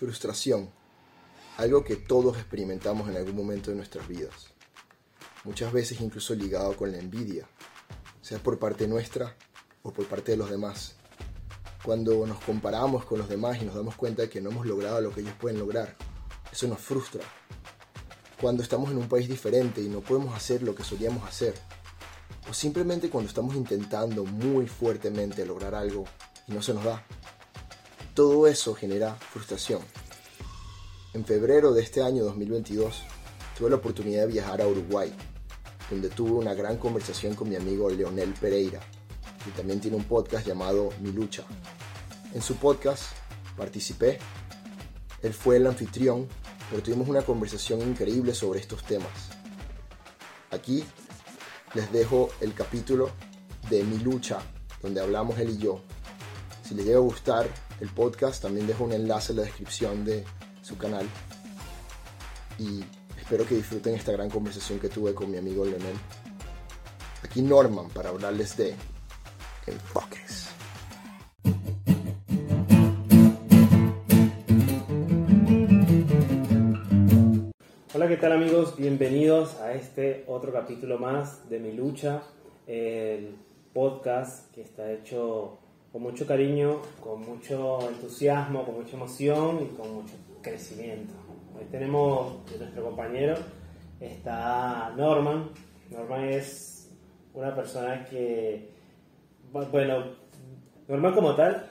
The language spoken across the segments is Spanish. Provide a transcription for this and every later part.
Frustración. Algo que todos experimentamos en algún momento de nuestras vidas. Muchas veces incluso ligado con la envidia, sea por parte nuestra o por parte de los demás. Cuando nos comparamos con los demás y nos damos cuenta de que no hemos logrado lo que ellos pueden lograr, eso nos frustra. Cuando estamos en un país diferente y no podemos hacer lo que solíamos hacer. O simplemente cuando estamos intentando muy fuertemente lograr algo y no se nos da. Todo eso genera frustración. En febrero de este año 2022 tuve la oportunidad de viajar a Uruguay, donde tuve una gran conversación con mi amigo Leonel Pereira, que también tiene un podcast llamado Mi Lucha. En su podcast participé, él fue el anfitrión, pero tuvimos una conversación increíble sobre estos temas. Aquí les dejo el capítulo de Mi Lucha, donde hablamos él y yo. Si les llega a gustar, el podcast, también dejo un enlace en la descripción de su canal. Y espero que disfruten esta gran conversación que tuve con mi amigo Leonel. Aquí Norman para hablarles de enfoques. Hola, ¿qué tal amigos? Bienvenidos a este otro capítulo más de Mi Lucha, el podcast que está hecho con mucho cariño, con mucho entusiasmo, con mucha emoción y con mucho crecimiento. Hoy tenemos nuestro compañero, está Norman. Norman es una persona que, bueno, Norman como tal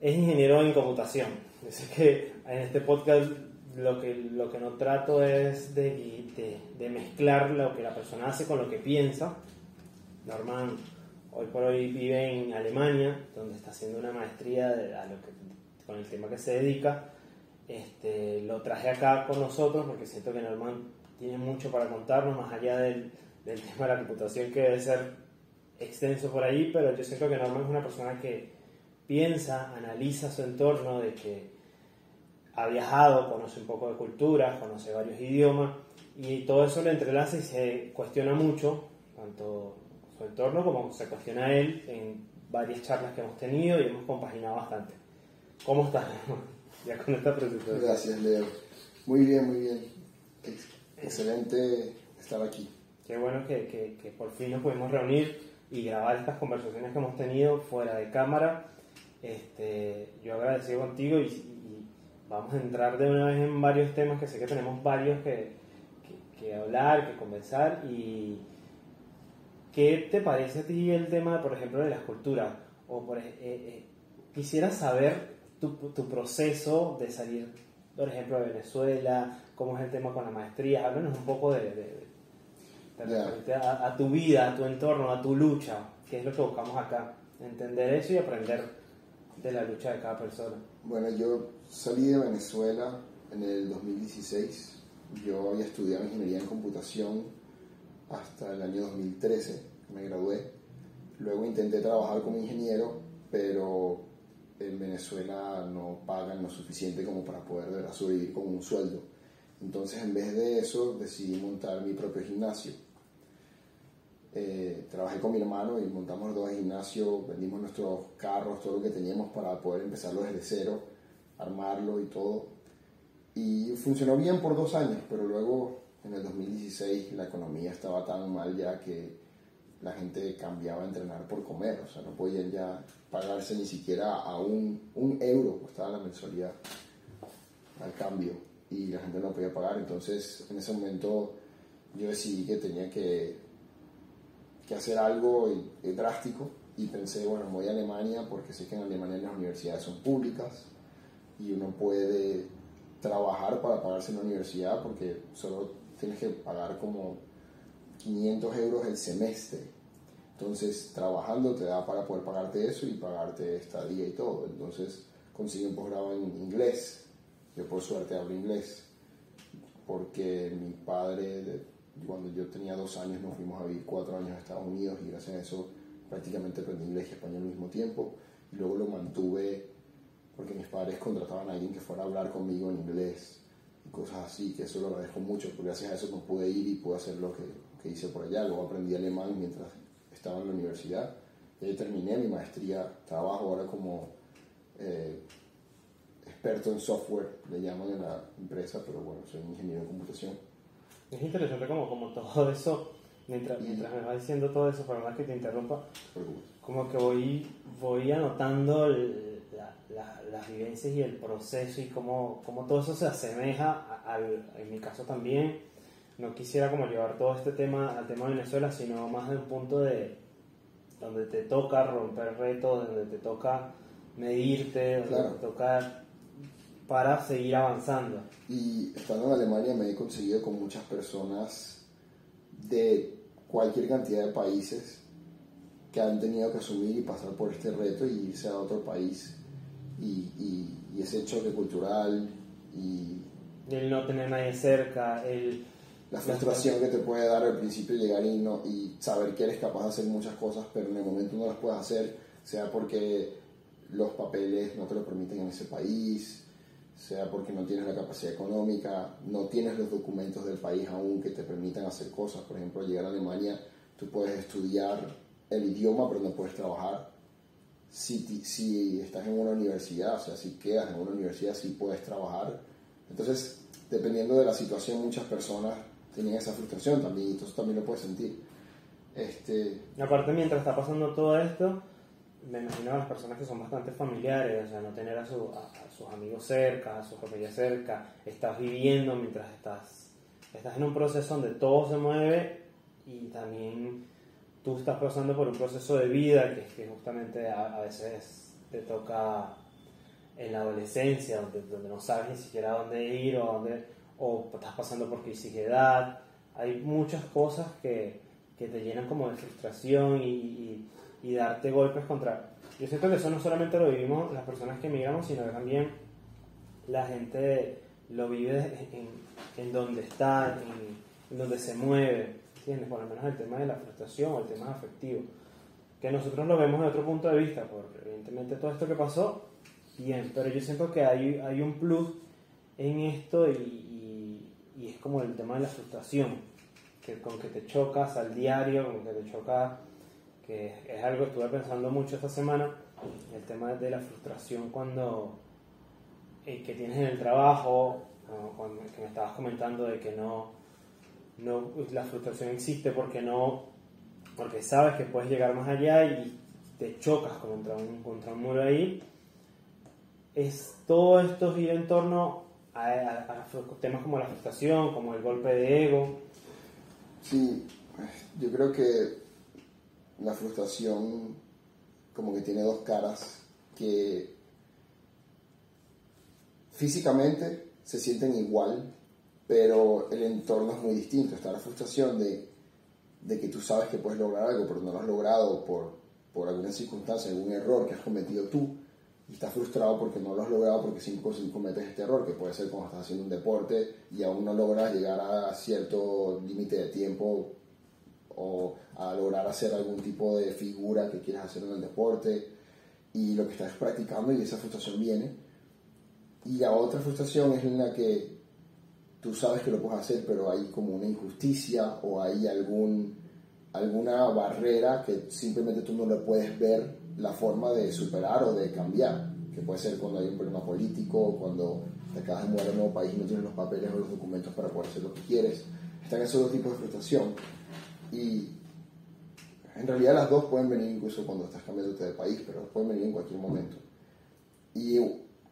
es ingeniero en computación. Así que en este podcast lo que, lo que no trato es de, de, de mezclar lo que la persona hace con lo que piensa. Norman hoy por hoy vive en Alemania, donde está haciendo una maestría con el tema que se dedica. Este, lo traje acá con nosotros porque siento que Norman tiene mucho para contarnos, más allá del, del tema de la computación que debe ser extenso por ahí, pero yo siento que Norman es una persona que piensa, analiza su entorno, de que ha viajado, conoce un poco de cultura, conoce varios idiomas y todo eso lo entrelaza y se cuestiona mucho, tanto su entorno como se cuestiona él en varias charlas que hemos tenido y hemos compaginado bastante. ¿Cómo estás? ya con esta presentación. Gracias, Leo. Muy bien, muy bien. Excelente estar aquí. Qué bueno que, que, que por fin nos pudimos reunir y grabar estas conversaciones que hemos tenido fuera de cámara. Este, yo agradecido contigo y, y, vamos a entrar de una vez en varios temas que sé que tenemos varios que, que, que hablar, que conversar y ¿qué te parece a ti el tema, por ejemplo, de la escultura? O por, eh, eh, quisiera saber tu, tu, proceso de salir, por ejemplo, de Venezuela, cómo es el tema con la maestría, háblanos un poco de, de, de, de a, a tu vida, a tu entorno, a tu lucha, que es lo que buscamos acá, entender eso y aprender de la lucha de cada persona. Bueno, yo salí de Venezuela en el 2016. Yo había estudiado ingeniería en computación hasta el año 2013, me gradué. Luego intenté trabajar como ingeniero, pero en Venezuela no pagan lo suficiente como para poder de verdad sobrevivir con un sueldo. Entonces, en vez de eso, decidí montar mi propio gimnasio. Eh, trabajé con mi hermano y montamos dos gimnasios, vendimos nuestros carros, todo lo que teníamos para poder empezarlo desde cero, armarlo y todo. Y funcionó bien por dos años, pero luego en el 2016 la economía estaba tan mal ya que la gente cambiaba a entrenar por comer, o sea, no podían ya pagarse ni siquiera a un, un euro, costaba la mensualidad al cambio y la gente no podía pagar, entonces en ese momento yo decidí que tenía que que hacer algo drástico y pensé, bueno, voy a Alemania porque sé que en Alemania las universidades son públicas y uno puede trabajar para pagarse en la universidad porque solo tienes que pagar como 500 euros el semestre. Entonces, trabajando te da para poder pagarte eso y pagarte estadía y todo. Entonces, conseguí un posgrado en inglés. Yo por suerte hablo inglés porque mi padre cuando yo tenía dos años nos fuimos a vivir cuatro años a Estados Unidos y gracias a eso prácticamente aprendí inglés y español al mismo tiempo. Y luego lo mantuve porque mis padres contrataban a alguien que fuera a hablar conmigo en inglés y cosas así, que eso lo agradezco mucho, porque gracias a eso no pude ir y pude hacer lo que, que hice por allá. Luego aprendí alemán mientras estaba en la universidad. Y ahí terminé mi maestría, trabajo ahora como eh, experto en software, le llaman en la empresa, pero bueno, soy ingeniero de computación. Es interesante como, como todo eso, mientras, mientras me va diciendo todo eso, para más que te interrumpa, como que voy, voy anotando las vivencias y el proceso y cómo, cómo todo eso se asemeja al, en mi caso también. No quisiera como llevar todo este tema al tema de Venezuela, sino más de un punto de donde te toca romper retos, donde te toca medirte, donde te toca para seguir avanzando. Y estando en Alemania me he conseguido con muchas personas de cualquier cantidad de países que han tenido que asumir y pasar por este reto y irse a otro país y, y, y ese choque cultural y... El no tener nadie cerca, el... La frustración que te puede dar al principio llegar y, no, y saber que eres capaz de hacer muchas cosas, pero en el momento no las puedes hacer, sea porque los papeles no te lo permiten en ese país, sea porque no tienes la capacidad económica, no tienes los documentos del país aún que te permitan hacer cosas. Por ejemplo, llegar a Alemania, tú puedes estudiar el idioma, pero no puedes trabajar. Si, si estás en una universidad, o sea, si quedas en una universidad, sí puedes trabajar. Entonces, dependiendo de la situación, muchas personas tienen esa frustración también, y tú también lo puedes sentir. Este... Aparte, mientras está pasando todo esto, me imagino a las personas que son bastante familiares, o sea, no tener a, sus amigos cerca, a su familia cerca, estás viviendo mientras estás, estás en un proceso donde todo se mueve y también tú estás pasando por un proceso de vida que, justamente a, veces te toca en la adolescencia, donde, no sabes ni siquiera dónde ir o, estás pasando por crisis de edad. Hay muchas cosas que, que te llenan como de frustración y darte golpes contra... Yo siento que eso no solamente lo vivimos las personas que emigramos, sino que también la gente lo vive en, en donde está, en, donde se mueve, ¿entiendes? Por lo menos el tema de la frustración o el tema afectivo. Que nosotros lo vemos de otro punto de vista, porque evidentemente todo esto que pasó, bien, pero yo siento que hay, hay un plus en esto y, y, y es como el tema de la frustración, que con que te chocas al diario, con que te chocas que es algo que estuve pensando mucho esta semana, el tema de la frustración cuando eh, que tienes en el trabajo, cuando, que me estabas comentando de que no, no, la frustración existe porque no, porque sabes que puedes llegar más allá y te chocas contra un, contra un muro ahí, es todo esto gira en torno a, a temas como la frustración, como el golpe de ego. Sí, yo creo que la frustración como que tiene dos caras que físicamente se sienten igual, pero el entorno es muy distinto. Está la frustración de, de que tú sabes que puedes lograr algo, pero no lo has logrado por, por alguna circunstancia, algún error que has cometido tú, y estás frustrado porque no lo has logrado porque si cometes este error, que puede ser cuando estás haciendo un deporte y aún no logras llegar a cierto límite de tiempo o a lograr hacer algún tipo de figura que quieres hacer en el deporte y lo que estás practicando y esa frustración viene. Y la otra frustración es en la que tú sabes que lo puedes hacer, pero hay como una injusticia o hay algún, alguna barrera que simplemente tú no le puedes ver la forma de superar o de cambiar, que puede ser cuando hay un problema político, cuando te acabas de mudar a un nuevo país y no tienes los papeles o los documentos para poder hacer lo que quieres. Están esos dos tipos de frustración y en realidad las dos pueden venir incluso cuando estás cambiando de país, pero pueden venir en cualquier momento. Y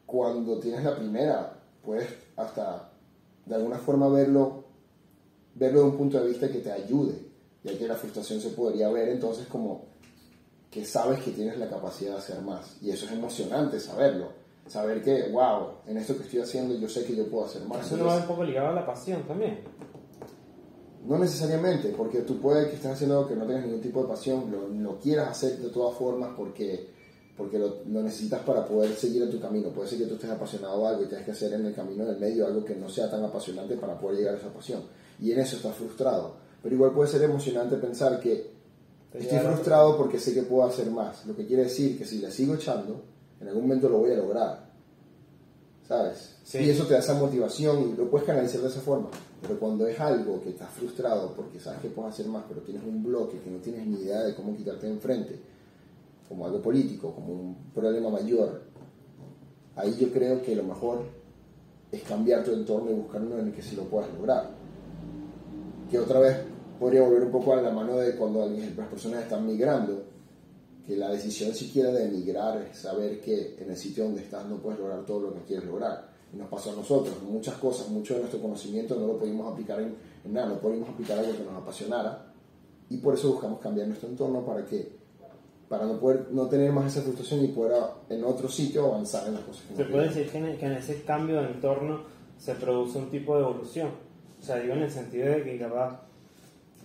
cuando tienes la primera, puedes hasta de alguna forma verlo, verlo de un punto de vista que te ayude, ya que la frustración se podría ver entonces como que sabes que tienes la capacidad de hacer más. Y eso es emocionante saberlo. Saber que, wow, en esto que estoy haciendo yo sé que yo puedo hacer más. Eso lo va un poco ligado a la pasión también. No necesariamente, porque tú puedes que estés haciendo algo que no tengas ningún tipo de pasión, lo, quieras hacer de todas formas porque, porque lo, necesitas para poder seguir en tu camino. Puede ser que tú estés apasionado de algo y tengas que hacer en el camino del medio algo que no sea tan apasionante para poder llegar a esa pasión. Y en eso estás frustrado. Pero igual puede ser emocionante pensar que estoy frustrado porque sé que puedo hacer más. Lo que quiere decir que si le sigo echando, en algún momento lo voy a lograr. ¿Sabes? Y eso te da esa motivación y lo puedes canalizar de esa forma. Pero cuando es algo que estás frustrado porque sabes que puedes hacer más, pero tienes un bloque que no tienes ni idea de cómo quitarte de enfrente, como algo político, como un problema mayor, ahí yo creo que lo mejor es cambiar tu entorno y buscar uno en el que sí lo puedas lograr. Que otra vez podría volver un poco a la mano de cuando las personas están migrando, que la decisión siquiera de emigrar es saber que en el sitio donde estás no puedes lograr todo lo que quieres lograr. Y nos pasó a nosotros, muchas cosas, mucho de nuestro conocimiento no lo pudimos aplicar en, nada, no pudimos aplicar algo que nos apasionara. Y por eso buscamos cambiar nuestro entorno para que para no poder no tener más esa frustración y poder en otro sitio avanzar en las cosas. Se puede decir que en, que en, ese cambio de entorno se produce un tipo de evolución. O sea, digo en el sentido de que capaz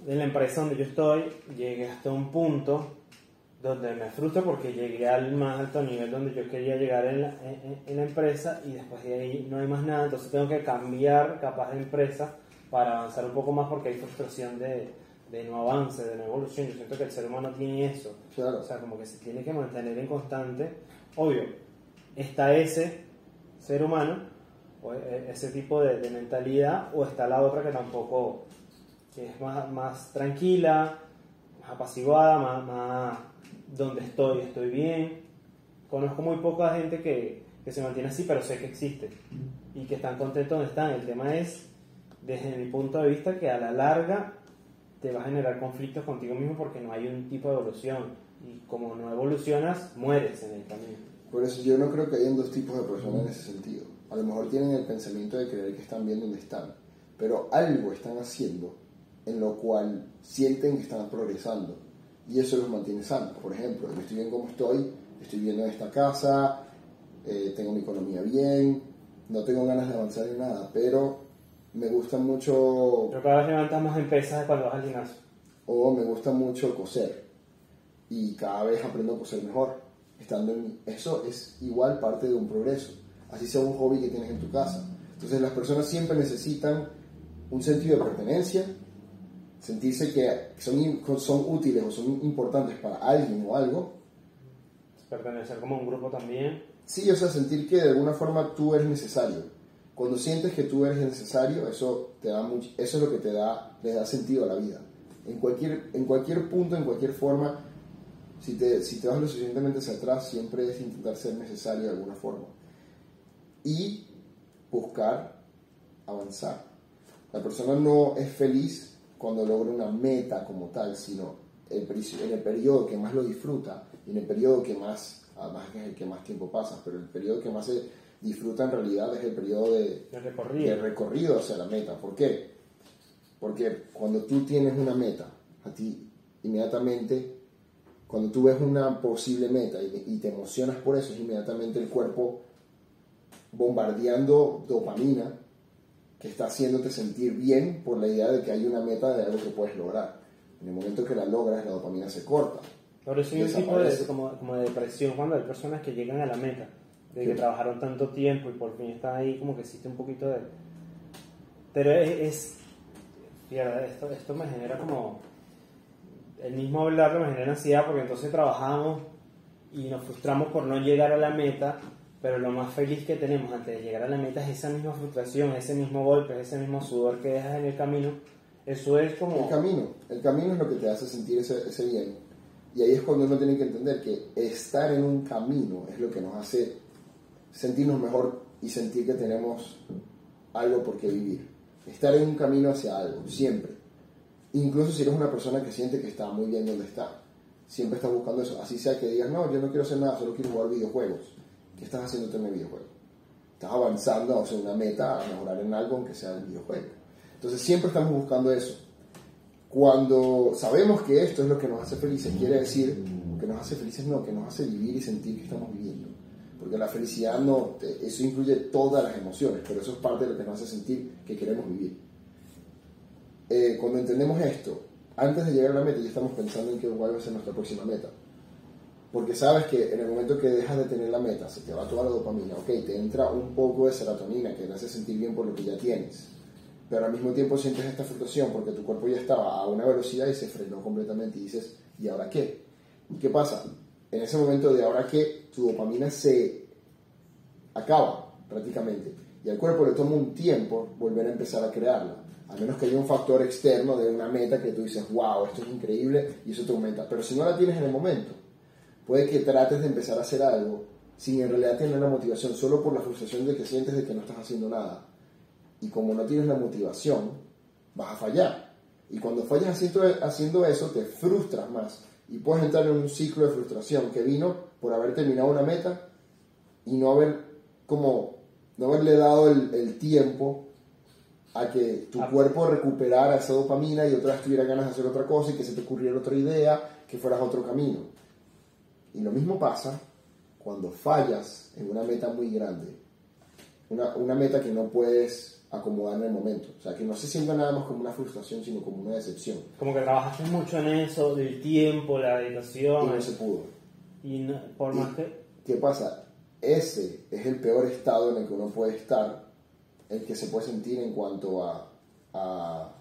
de la empresa donde yo estoy llegué hasta un punto donde me frustra porque llegué al más alto nivel donde yo quería llegar en la, en, la, empresa y después de ahí no hay más nada, entonces tengo que cambiar capaz de empresa para avanzar un poco más porque hay frustración de, de no avance, de no evolución. Yo siento que el ser humano tiene eso, o sea, como que se tiene que mantener en constante. Obvio, está ese ser humano, o e, ese tipo de, de mentalidad, o está la otra que tampoco, que es más, más tranquila, más apaciguada, más, más donde estoy, estoy bien. Conozco muy poca gente que, que se mantiene así, pero sé que existe y que están contentos donde están. El tema es, desde mi punto de vista, que a la larga te va a generar conflictos contigo mismo porque no hay un tipo de evolución. Y como no evolucionas, mueres en el camino. Por eso yo no creo que hayan dos tipos de personas en ese sentido. A lo mejor tienen el pensamiento de creer que están bien donde están, pero algo están haciendo en lo cual sienten que están progresando y eso los mantiene sanos. Por ejemplo, yo estoy bien como estoy, estoy viviendo en esta casa, eh, tengo mi economía bien, no tengo ganas de avanzar en nada, pero me gusta mucho... Pero cada vez levantamos empresas cuando vas al gimnasio. O me gusta mucho coser y cada vez aprendo a coser mejor. Estando en, eso es igual parte de un progreso, así sea un hobby que tienes en tu casa. Entonces las personas siempre necesitan un sentido de pertenencia sentirse que son, son útiles o son importantes para alguien o algo. Pertenecer como un grupo también. Sí, o sea, sentir que de alguna forma tú eres necesario. Cuando sientes que tú eres necesario, eso, te da mucho, eso es lo que te da, le da sentido a la vida. En cualquier, en cualquier punto, en cualquier forma, si te, si te vas lo suficientemente hacia atrás, siempre es intentar ser necesario de alguna forma. Y buscar avanzar. La persona no es feliz cuando logra una meta como tal, sino el, en el periodo que más lo disfruta y en el periodo que más, además es el que más tiempo pasa, pero el periodo que más se disfruta en realidad es el periodo de, recorrido. de recorrido hacia la meta. ¿Por qué? Porque cuando tú tienes una meta, a ti inmediatamente, cuando tú ves una posible meta y, y te emocionas por eso, es inmediatamente el cuerpo bombardeando dopamina que está haciéndote sentir bien por la idea de que hay una meta de algo que puedes lograr. En el momento que la logras, la dopamina se corta. Eso hay un tipo de, como, como, de depresión cuando hay personas que llegan a la meta, de que trabajaron tanto tiempo y por fin están ahí, como que existe un poquito de... Pero es... esto, esto me genera como... El mismo hablarlo me genera ansiedad porque entonces trabajamos y nos frustramos por no llegar a la meta pero lo más feliz que tenemos antes de llegar a la meta es esa misma frustración, ese mismo golpe, ese mismo sudor que dejas en el camino. Eso es como... El camino, el camino es lo que te hace sentir ese, ese bien. Y ahí es cuando uno tiene que entender que estar en un camino es lo que nos hace sentirnos mejor y sentir que tenemos algo por qué vivir. Estar en un camino hacia algo, siempre. Incluso si eres una persona que siente que está muy bien donde está. Siempre estás buscando eso. Así sea que digas, no, yo no quiero hacer nada, solo quiero jugar videojuegos ¿Qué estás haciendo en el videojuego? Estás avanzando hacia una meta, a mejorar en algo, aunque sea el videojuego. Entonces siempre estamos buscando eso. Cuando sabemos que esto es lo que nos hace felices, quiere decir que nos hace felices, no, que nos hace vivir y sentir que estamos viviendo. Porque la felicidad no, eso incluye todas las emociones, pero eso es parte de lo que nos hace sentir que queremos vivir. Eh, cuando entendemos esto, antes de llegar a la meta ya estamos pensando en qué va a ser nuestra próxima meta. Porque sabes que en el momento que dejas de tener la meta, se te va toda la dopamina, ok, te entra un poco de serotonina que te hace sentir bien por lo que ya tienes, pero al mismo tiempo sientes esta frustración porque tu cuerpo ya estaba a una velocidad y se frenó completamente y dices, ¿y ahora qué? ¿Y qué pasa? En ese momento de ahora qué, tu dopamina se acaba prácticamente y al cuerpo le toma un tiempo volver a empezar a crearla. A menos que haya un factor externo de una meta que tú dices, wow, esto es increíble y eso te aumenta. Pero si no la tienes en el momento, puede que trates de empezar a hacer algo sin en realidad tener la motivación, solo por la frustración de que sientes de que no estás haciendo nada. Y como no tienes la motivación, vas a fallar. Y cuando fallas haciendo, haciendo eso, te frustras más. Y puedes entrar en un ciclo de frustración que vino por haber terminado una meta y no haber como no haberle dado el, el tiempo a que tu Ah. cuerpo recuperara esa dopamina y otra vez tuviera ganas de hacer otra cosa y que se te ocurriera otra idea, que fueras a otro camino. Y lo mismo pasa cuando fallas en una meta muy grande, una, una meta que no puedes acomodar en el momento. O sea, que no se sienta nada más como una frustración, sino como una decepción. Como que trabajaste mucho en eso, del tiempo, la Y dedicación. no se pudo. Y no- por más que. ¿Qué pasa? Ese es el peor estado en el que uno puede estar, el que se puede sentir en cuanto a, a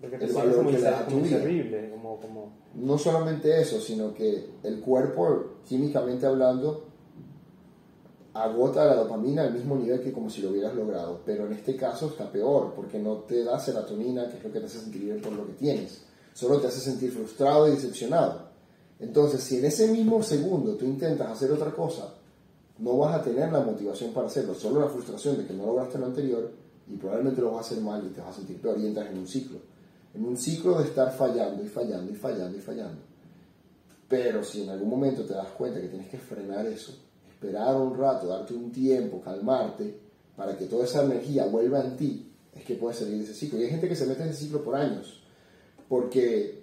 Porque el valor como, que le da tu vida. como, como no solamente eso, sino que el cuerpo, químicamente hablando, agota la dopamina al mismo nivel que como si lo hubieras logrado. Pero en este caso está peor, porque no te da serotonina, que es lo que te hace sentir bien por lo que tienes. Solo te hace sentir frustrado y decepcionado. Entonces, si en ese mismo segundo tú intentas hacer otra cosa, no vas a tener la motivación para hacerlo, solo la frustración de que no lograste lo anterior y probablemente lo vas a hacer mal y te vas a sentir peor y entras en un ciclo. En un ciclo de estar fallando y fallando y fallando y fallando. Pero si en algún momento te das cuenta que tienes que frenar eso, esperar un rato, darte un tiempo, calmarte, para que toda esa energía vuelva en ti, es que puedes salir de ese ciclo. Y hay gente que se mete en ese ciclo por años, porque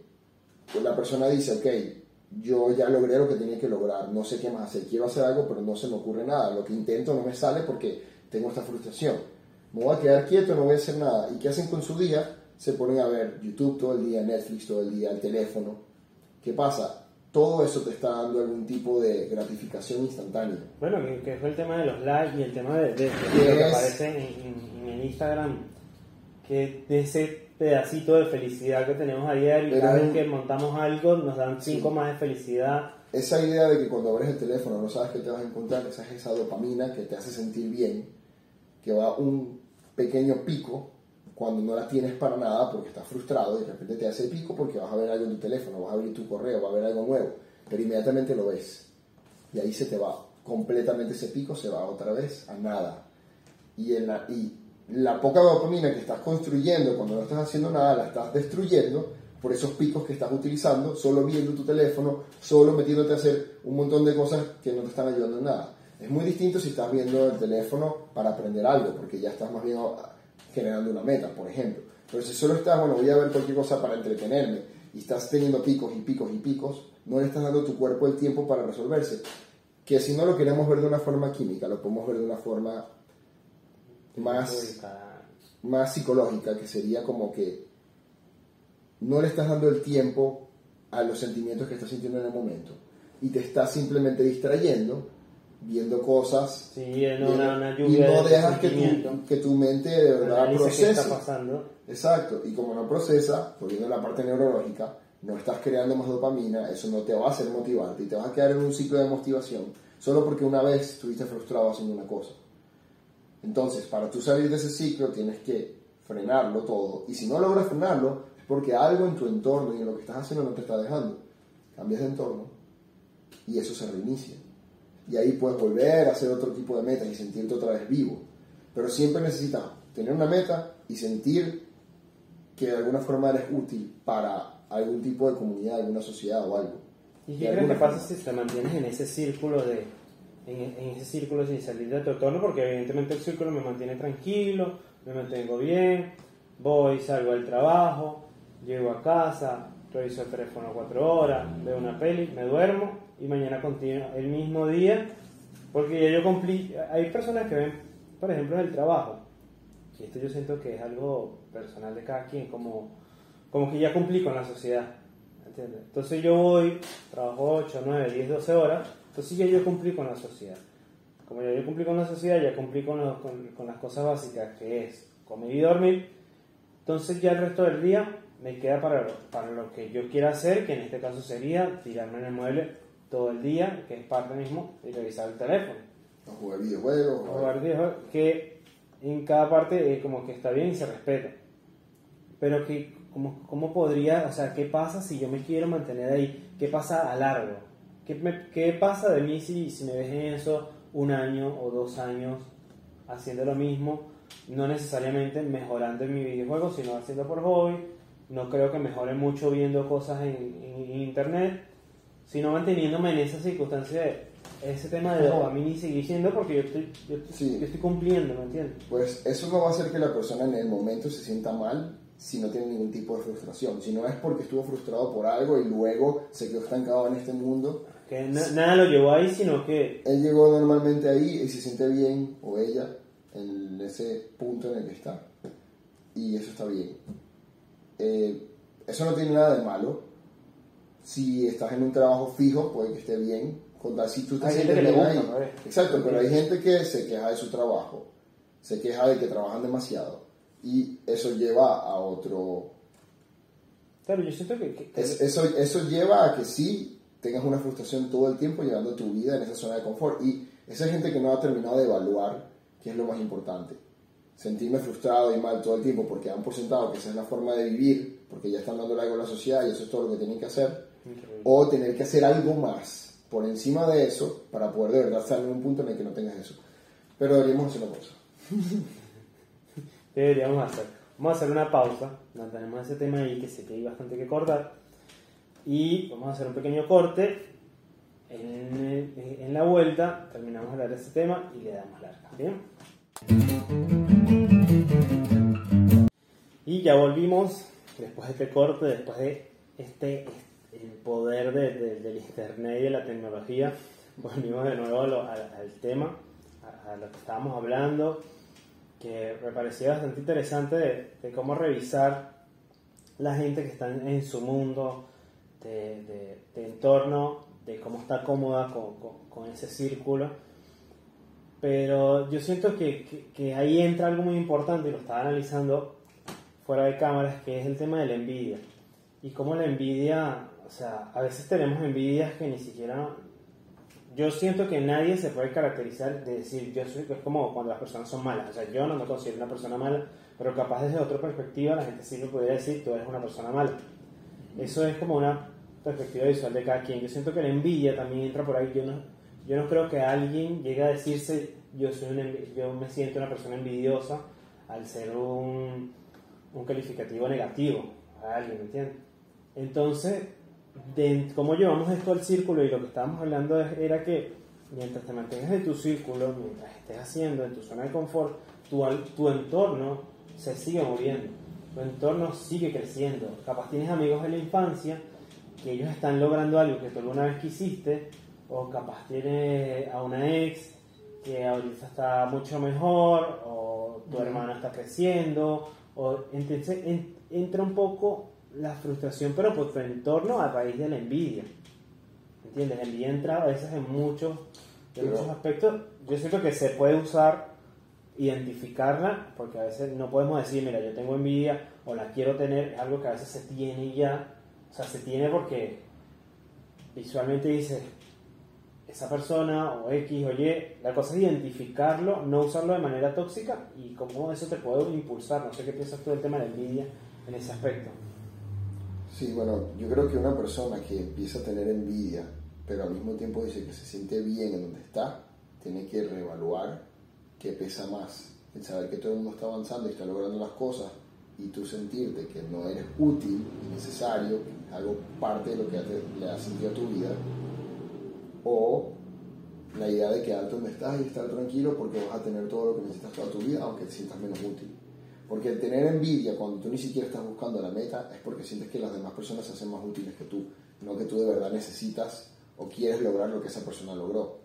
la persona dice, ok, yo ya logré lo que tenía que lograr, no sé qué más hacer, quiero hacer algo, pero no se me ocurre nada, lo que intento no me sale porque tengo esta frustración. Me voy a quedar quieto, no voy a hacer nada. ¿Y qué hacen con su día? Se ponen a ver YouTube todo el día, Netflix todo el día, el teléfono. ¿Qué pasa? Todo eso te está dando algún tipo de gratificación instantánea. Bueno, que, fue el tema de los likes y el tema de, de- de ¿Qué lo que aparece en, en- en el Instagram, que de ese pedacito de felicidad que tenemos a diario, Pero cada vez que montamos algo nos dan cinco más de felicidad. Esa idea de que cuando abres el teléfono no sabes qué te vas a encontrar, esa es esa dopamina que te hace sentir bien, que va a un pequeño pico cuando no la tienes para nada porque estás frustrado y de repente te hace pico porque vas a ver algo en tu teléfono, vas a abrir tu correo, vas a ver algo nuevo, pero inmediatamente lo ves y ahí se te va completamente ese pico, se va otra vez a nada. Y, en la, y la poca dopamina que estás construyendo cuando no estás haciendo nada, la estás destruyendo por esos picos que estás utilizando, solo viendo tu teléfono, solo metiéndote a hacer un montón de cosas que no te están ayudando en nada. Es muy distinto si estás viendo el teléfono para aprender algo, porque ya estás más bien ah, generando una meta, por ejemplo. Pero si solo estás, bueno, voy a ver cualquier cosa para entretenerme, y estás teniendo picos y picos y picos, no le estás dando a tu cuerpo el tiempo para resolverse. Que si no lo queremos ver de una forma química, lo podemos ver de una forma más más psicológica, que sería como que no le estás dando el tiempo a los sentimientos que estás sintiendo en el momento y te estás simplemente distrayendo, viendo cosas Sí, en viendo- una, una y lluvia no de dejas que tu, que tu mente de verdad procese. está pasando. Exacto, y como no procesa, volviendo a la parte neurológica, no estás creando más dopamina, eso no te va a hacer motivarte y te vas a quedar en un ciclo de motivación solo porque una vez estuviste frustrado haciendo una cosa. Entonces, para tú salir de ese ciclo tienes que frenarlo todo y si no logras frenarlo es porque algo en tu entorno y en lo que estás haciendo no te está dejando. Cambias de entorno y eso se reinicia. Y ahí puedes volver a hacer otro tipo de metas y sentirte otra vez vivo. Pero siempre necesitas tener una meta y sentir que de alguna forma eres útil para algún tipo de comunidad, alguna sociedad o algo. ¿Y qué crees que pasa si te mantienes en ese círculo de en, en ese círculo sin salir de entorno? Porque evidentemente el círculo me mantiene tranquilo, me mantengo bien, voy, salgo del trabajo, llego a casa, reviso el teléfono cuatro horas, veo una peli, me duermo y mañana continúo el mismo día porque ya yo cumplí. Hay personas que ven, por ejemplo, el trabajo, y esto yo siento que es algo personal de cada quien, como, como que ya cumplí con la sociedad. ¿entiendes? Entonces yo voy, trabajo 8, 9, 10, 12 horas, entonces ya yo cumplí con la sociedad. Como ya yo cumplí con la sociedad, ya cumplí con, los- con, con las cosas básicas, que es comer y dormir, entonces ya el resto del día me queda para, para lo que yo quiera hacer, que en este caso sería tirarme en el mueble todo el día, que es parte mismo, y revisar el teléfono O jugar videojuegos. o- jugar videojuegos, que en cada parte eh, como que está bien y se respeta. Pero que, ¿cómo, ¿cómo podría, o sea, qué pasa si yo me quiero mantener ahí? ¿Qué pasa a largo? ¿Qué, me- qué pasa de mí si, si me ves en eso un año o dos años haciendo lo mismo, no necesariamente mejorando en mi videojuego, sino haciendo por hobby. No creo que mejore mucho viendo cosas en, en internet, sino manteniéndome en esa circunstancia de ese tema de dopamina y seguir siendo porque yo estoy, yo, estoy, yo estoy cumpliendo, ¿me entiendes? Pues eso no va a hacer que la persona en el momento se sienta mal si no tiene ningún tipo de frustración, si no es porque estuvo frustrado por algo y luego se quedó estancado en este mundo. Que nada lo llevó ahí, sino que... Él llegó normalmente ahí y se siente bien, o ella, en ese punto en el que está. Y eso está bien. Eh, eso no tiene nada de malo. Si estás en un trabajo fijo, puede que esté bien. Si tú hay gente que le gusta, Exacto, pero hay gente que se queja de su trabajo, se queja de que trabajan demasiado y eso lleva a otro... Claro, yo siento que... eso, eso lleva a que sí tengas una frustración todo el tiempo llevando tu vida en esa zona de confort y esa gente que no ha terminado de evaluar qué es lo más importante. Sentirme frustrado y mal todo el tiempo porque han por sentado que esa es la forma de vivir, porque ya están dando algo a la sociedad y eso es todo lo que tienen que hacer, o tener que hacer algo más por encima de eso para poder de verdad estar en un punto en el que no tengas eso. Pero deberíamos hacer una cosa. ¿Qué deberíamos hacer? Vamos a hacer una pausa, tenemos ese tema ahí que sé que hay bastante que cortar. Y vamos a hacer un pequeño corte. En, en la vuelta terminamos de de este tema y le damos larga. ¿Bien? Y ya volvimos después de este corte, después de este, el poder de, del internet y de la tecnología. Volvimos de nuevo al, tema, a, lo que estábamos hablando que me parecía bastante interesante de, cómo revisar la gente que está en, su mundo de, entorno, de cómo está cómoda con, ese círculo. Pero yo siento que, que, ahí entra algo muy importante, y lo estaba analizando fuera de cámaras, que es el tema de la envidia. Y cómo la envidia, o sea, a veces tenemos envidias que ni siquiera yo siento que nadie se puede caracterizar de decir yo soy, es como cuando las personas son malas, o sea, yo no me considero una persona mala, pero capaz desde otra perspectiva la gente sí me podría decir tú eres una persona mala. Eso es como una perspectiva visual de cada quien. Yo siento que la envidia también entra por ahí. Yo no, yo no creo que alguien llegue a decirse yo, soy yo me siento una persona envidiosa al ser un, un calificativo negativo a alguien, ¿me entiendes? Entonces, de cómo llevamos esto al círculo y lo que estábamos hablando era que mientras te mantengas en tu círculo, mientras estés haciendo en tu zona de confort, tu, tu entorno se sigue moviendo, tu entorno sigue creciendo. Capaz tienes amigos de la infancia que ellos están logrando algo que tú alguna vez quisiste, o capaz tienes a una ex que ahorita está mucho mejor, o tu hermano está creciendo, o entonces entra un poco la frustración, pero por tu entorno a raíz de la envidia. ¿Entiendes? La envidia entra a veces en muchos, en muchos aspectos. Yo siento que se puede usar, identificarla, porque a veces no podemos decir, mira, yo tengo envidia o la quiero tener, es algo que a veces se tiene ya. O sea, se tiene porque visualmente dice esa persona o X o Y, la cosa es identificarlo, no usarlo de manera tóxica y cómo eso te puede impulsar. No sé qué piensas tú del tema de la envidia en ese aspecto. Sí, bueno, yo creo que una persona que empieza a tener envidia, pero al mismo tiempo dice que se siente bien en donde está, tiene que reevaluar qué pesa más. El saber que todo el mundo está avanzando y está logrando las cosas y tú sentirte que no eres útil y necesario, algo parte de lo que le ha sentido a tu vida, o la idea de quedarte donde estás y estar tranquilo porque vas a tener todo lo que necesitas toda tu vida, aunque te sientas menos útil. Porque el tener envidia cuando tú ni siquiera estás buscando la meta es porque sientes que las demás personas se hacen más útiles que tú, no que tú de verdad necesitas o quieres lograr lo que esa persona logró.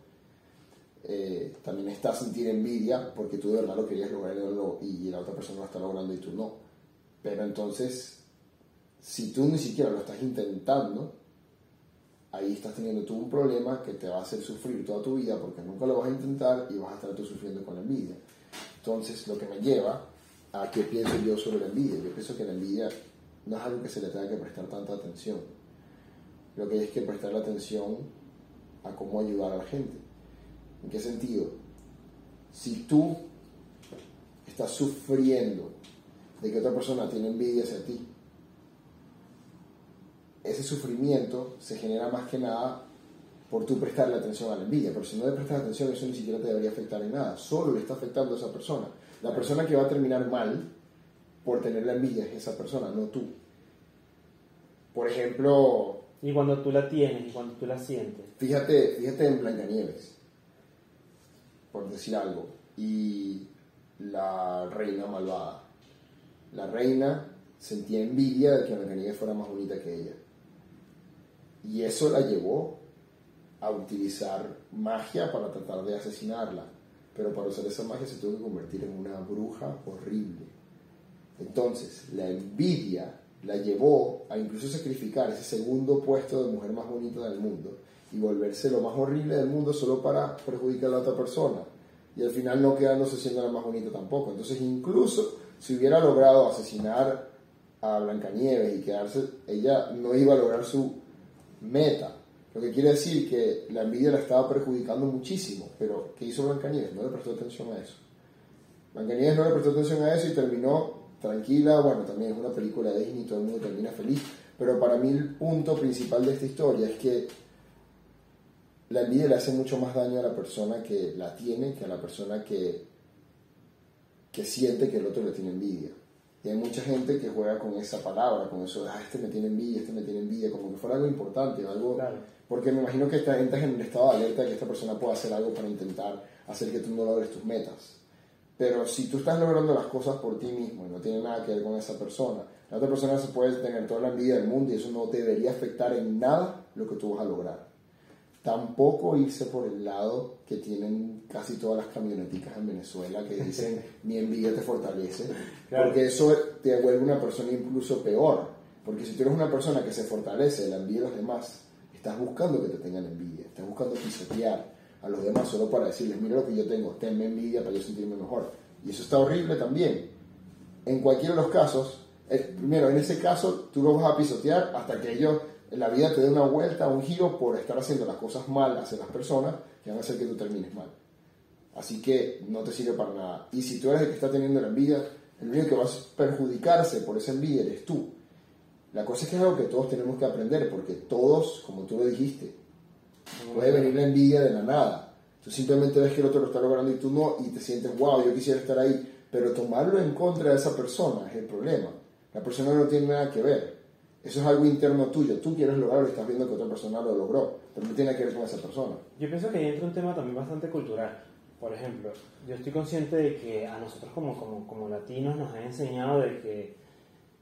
Eh, también está sentir envidia porque tú de verdad lo querías lograr y la otra persona lo está logrando y tú no. Pero entonces, si tú ni siquiera lo estás intentando, ahí estás teniendo tú un problema que te va a hacer sufrir toda tu vida porque nunca lo vas a intentar y vas a estar tú sufriendo con la envidia. Entonces, lo que me lleva a qué pienso yo sobre la envidia. Yo pienso que la envidia no es algo que se le tenga que prestar tanta atención. Lo que hay es que prestarle atención a cómo ayudar a la gente. ¿En qué sentido? Si tú estás sufriendo de que otra persona tiene envidia hacia ti, ese sufrimiento se genera más que nada por tú prestarle atención a la envidia, pero si no le prestas atención eso ni siquiera te debería afectar en nada, solo le está afectando a esa persona. La persona que va a terminar mal por tener la envidia es esa persona, no tú. Por ejemplo... Y cuando tú la tienes y cuando tú la sientes. Fíjate, fíjate en Blancanieves, por decir algo, y la reina malvada. La reina sentía envidia de que Blancanieves fuera más bonita que ella. Y eso la llevó a utilizar magia para tratar de asesinarla. Pero para usar esa magia se tuvo que convertir en una bruja horrible. Entonces, la envidia la llevó a incluso sacrificar ese segundo puesto de mujer más bonita del mundo y volverse lo más horrible del mundo solo para perjudicar a la otra persona. Y al final no quedándose siendo la más bonita tampoco. Entonces, incluso si hubiera logrado asesinar a Blancanieves y quedarse, ella no iba a lograr su meta. Lo que quiere decir que la envidia la estaba perjudicando muchísimo, pero ¿qué hizo Blancanieves? No le prestó atención a eso. Blancanieves no le prestó atención a eso y terminó tranquila. Bueno, también es una película de Disney, todo el mundo termina feliz. Pero para mí el punto principal de esta historia es que la envidia le hace mucho más daño a la persona que la tiene que a la persona que, que siente que el otro le tiene envidia. Y hay mucha gente que juega con esa palabra, con eso de, ah, este me tiene envidia, este me tiene envidia, como que fuera algo importante, algo... Porque me imagino que esta gente en el estado de alerta de que esta persona pueda hacer algo para intentar hacer que tú no logres tus metas. Pero si tú estás logrando las cosas por ti mismo y no tiene nada que ver con esa persona, la otra persona se puede tener toda la envidia del mundo y eso no debería afectar en nada lo que tú vas a lograr tampoco irse por el lado que tienen casi todas las camioneticas en Venezuela que dicen mi envidia te fortalece, porque eso te vuelve una persona incluso peor, porque si tú eres una persona que se fortalece la envidia de los demás, estás buscando que te tengan envidia, estás buscando pisotear a los demás solo para decirles, mira lo que yo tengo, tenme envidia para yo sentirme mejor. Y eso está horrible también. En cualquiera de los casos, eh, primero, en ese caso, tú lo vas a pisotear hasta que ellos la vida te dé una vuelta, un giro por estar haciendo las cosas mal hacia las personas que van a hacer que tú termines mal. Así que no te sirve para nada. Y si tú eres el que está teniendo la envidia, el único que va a perjudicarse por esa envidia eres tú. La cosa es que es algo que todos tenemos que aprender, porque todos, como tú lo dijiste, puede venir la envidia de la nada. Tú simplemente ves que el otro lo está logrando y tú no, y te sientes, wow, yo quisiera estar ahí. Pero tomarlo en contra de esa persona es el problema. La persona no tiene nada que ver. Eso es algo interno tuyo. Tú quieres lograrlo y estás viendo que otra persona lo logró, pero tiene que ver con esa persona. Yo pienso que ahí entra un tema también bastante cultural. Por ejemplo, yo estoy consciente de que a nosotros como, como, como latinos nos han enseñado de que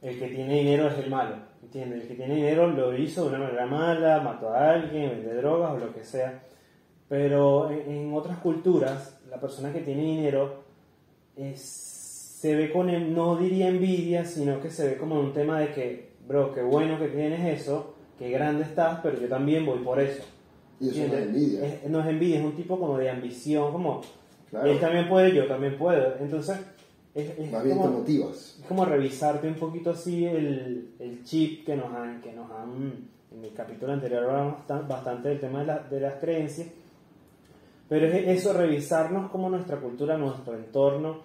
el que tiene dinero es el malo. ¿Entiendes? El que tiene dinero lo hizo de una manera mala, mató a alguien, vende drogas o lo que sea. Pero en, otras culturas, la persona que tiene dinero es, se ve con, no diría envidia, sino que se ve como un tema de que bro, qué bueno que tienes eso, qué grande estás, pero yo también voy por eso. Y eso no es envidia. no es envidia, es un tipo como de ambición, como él también puede, yo también puedo. Entonces, es, Más bien como, te motivas. Es como revisarte un poquito así el, el chip que nos han, que nos han, en el capítulo anterior hablamos bastante del tema de, la, de las creencias, pero es eso, revisarnos como nuestra cultura, nuestro entorno,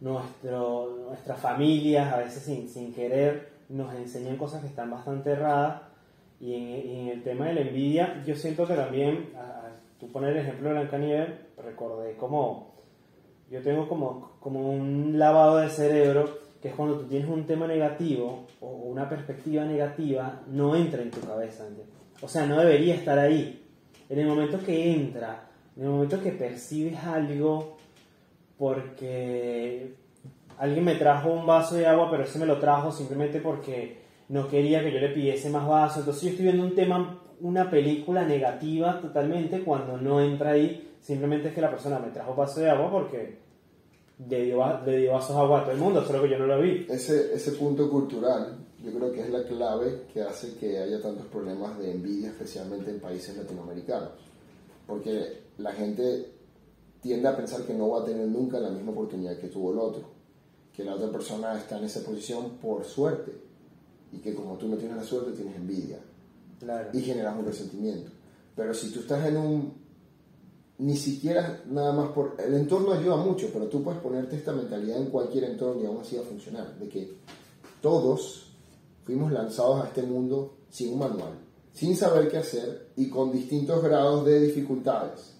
nuestro, nuestras familias, a veces sin, sin querer, nos enseñan cosas que están bastante erradas. Y en, el tema de la envidia, yo siento que también, a, tú poner el ejemplo de Blancanieves, recordé como, yo tengo como, como un lavado de cerebro, que es cuando tú tienes un tema negativo o una perspectiva negativa, no entra en tu cabeza. O sea, no debería estar ahí. En el momento que entra, en el momento que percibes algo, porque alguien me trajo un vaso de agua, pero ese me lo trajo simplemente porque no quería que yo le pidiese más vaso. Entonces yo estoy viendo un tema, una película negativa totalmente cuando no entra ahí. Simplemente es que la persona me trajo vaso de agua porque le dio, le dio vasos de agua a todo el mundo, solo que yo no lo vi. Ese, ese punto cultural yo creo que es la clave que hace que haya tantos problemas de envidia, especialmente en países latinoamericanos. Porque la gente tiende a pensar que no va a tener nunca la misma oportunidad que tuvo el otro que la otra persona está en esa posición por suerte y que como tú no tienes la suerte tienes envidia y generas un resentimiento. Pero si tú estás en un... Ni siquiera nada más por... El entorno ayuda mucho, pero tú puedes ponerte esta mentalidad en cualquier entorno y aún así va a funcionar. De que todos fuimos lanzados a este mundo sin un manual. sin saber qué hacer y con distintos grados de dificultades.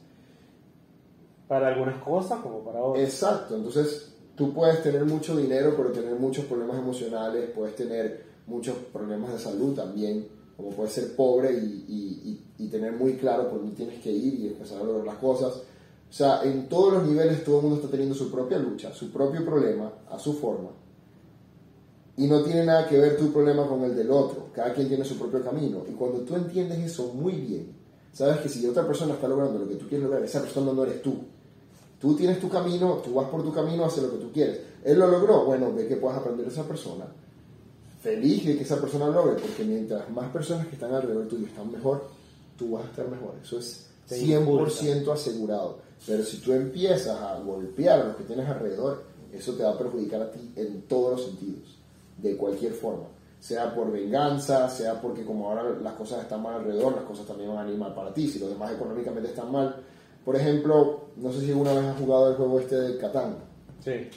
Para algunas cosas como para otras. Exacto, entonces tú puedes tener mucho dinero, pero tener muchos problemas emocionales, puedes tener muchos problemas de salud también, como puedes ser pobre y, y, y, tener muy claro por dónde tienes que ir y empezar a lograr las cosas. O sea, en todos los niveles todo el mundo está teniendo su propia lucha, su propio problema, a su forma. Y no tiene nada que ver tu problema con el del otro. Cada quien tiene su propio camino. Y cuando tú entiendes eso muy bien, sabes que si otra persona está logrando lo que tú quieres lograr, esa persona no eres tú. Tú tienes tu camino, tú vas por tu camino, haces lo que tú quieres. Él lo logró, bueno, ve que puedes aprender de esa persona. Feliz de que esa persona lo logre, porque mientras más personas que están alrededor tuyo están mejor, tú vas a estar mejor. Eso es 100% asegurado. Pero si tú empiezas a golpear a los que tienes alrededor, eso te va a perjudicar a ti en todos los sentidos de cualquier forma. Sea por venganza, sea porque como ahora las cosas están mal alrededor, las cosas también van a ir mal para ti. Si los demás económicamente están mal. Por ejemplo, no sé si alguna vez has jugado el juego este de Catán. Sí.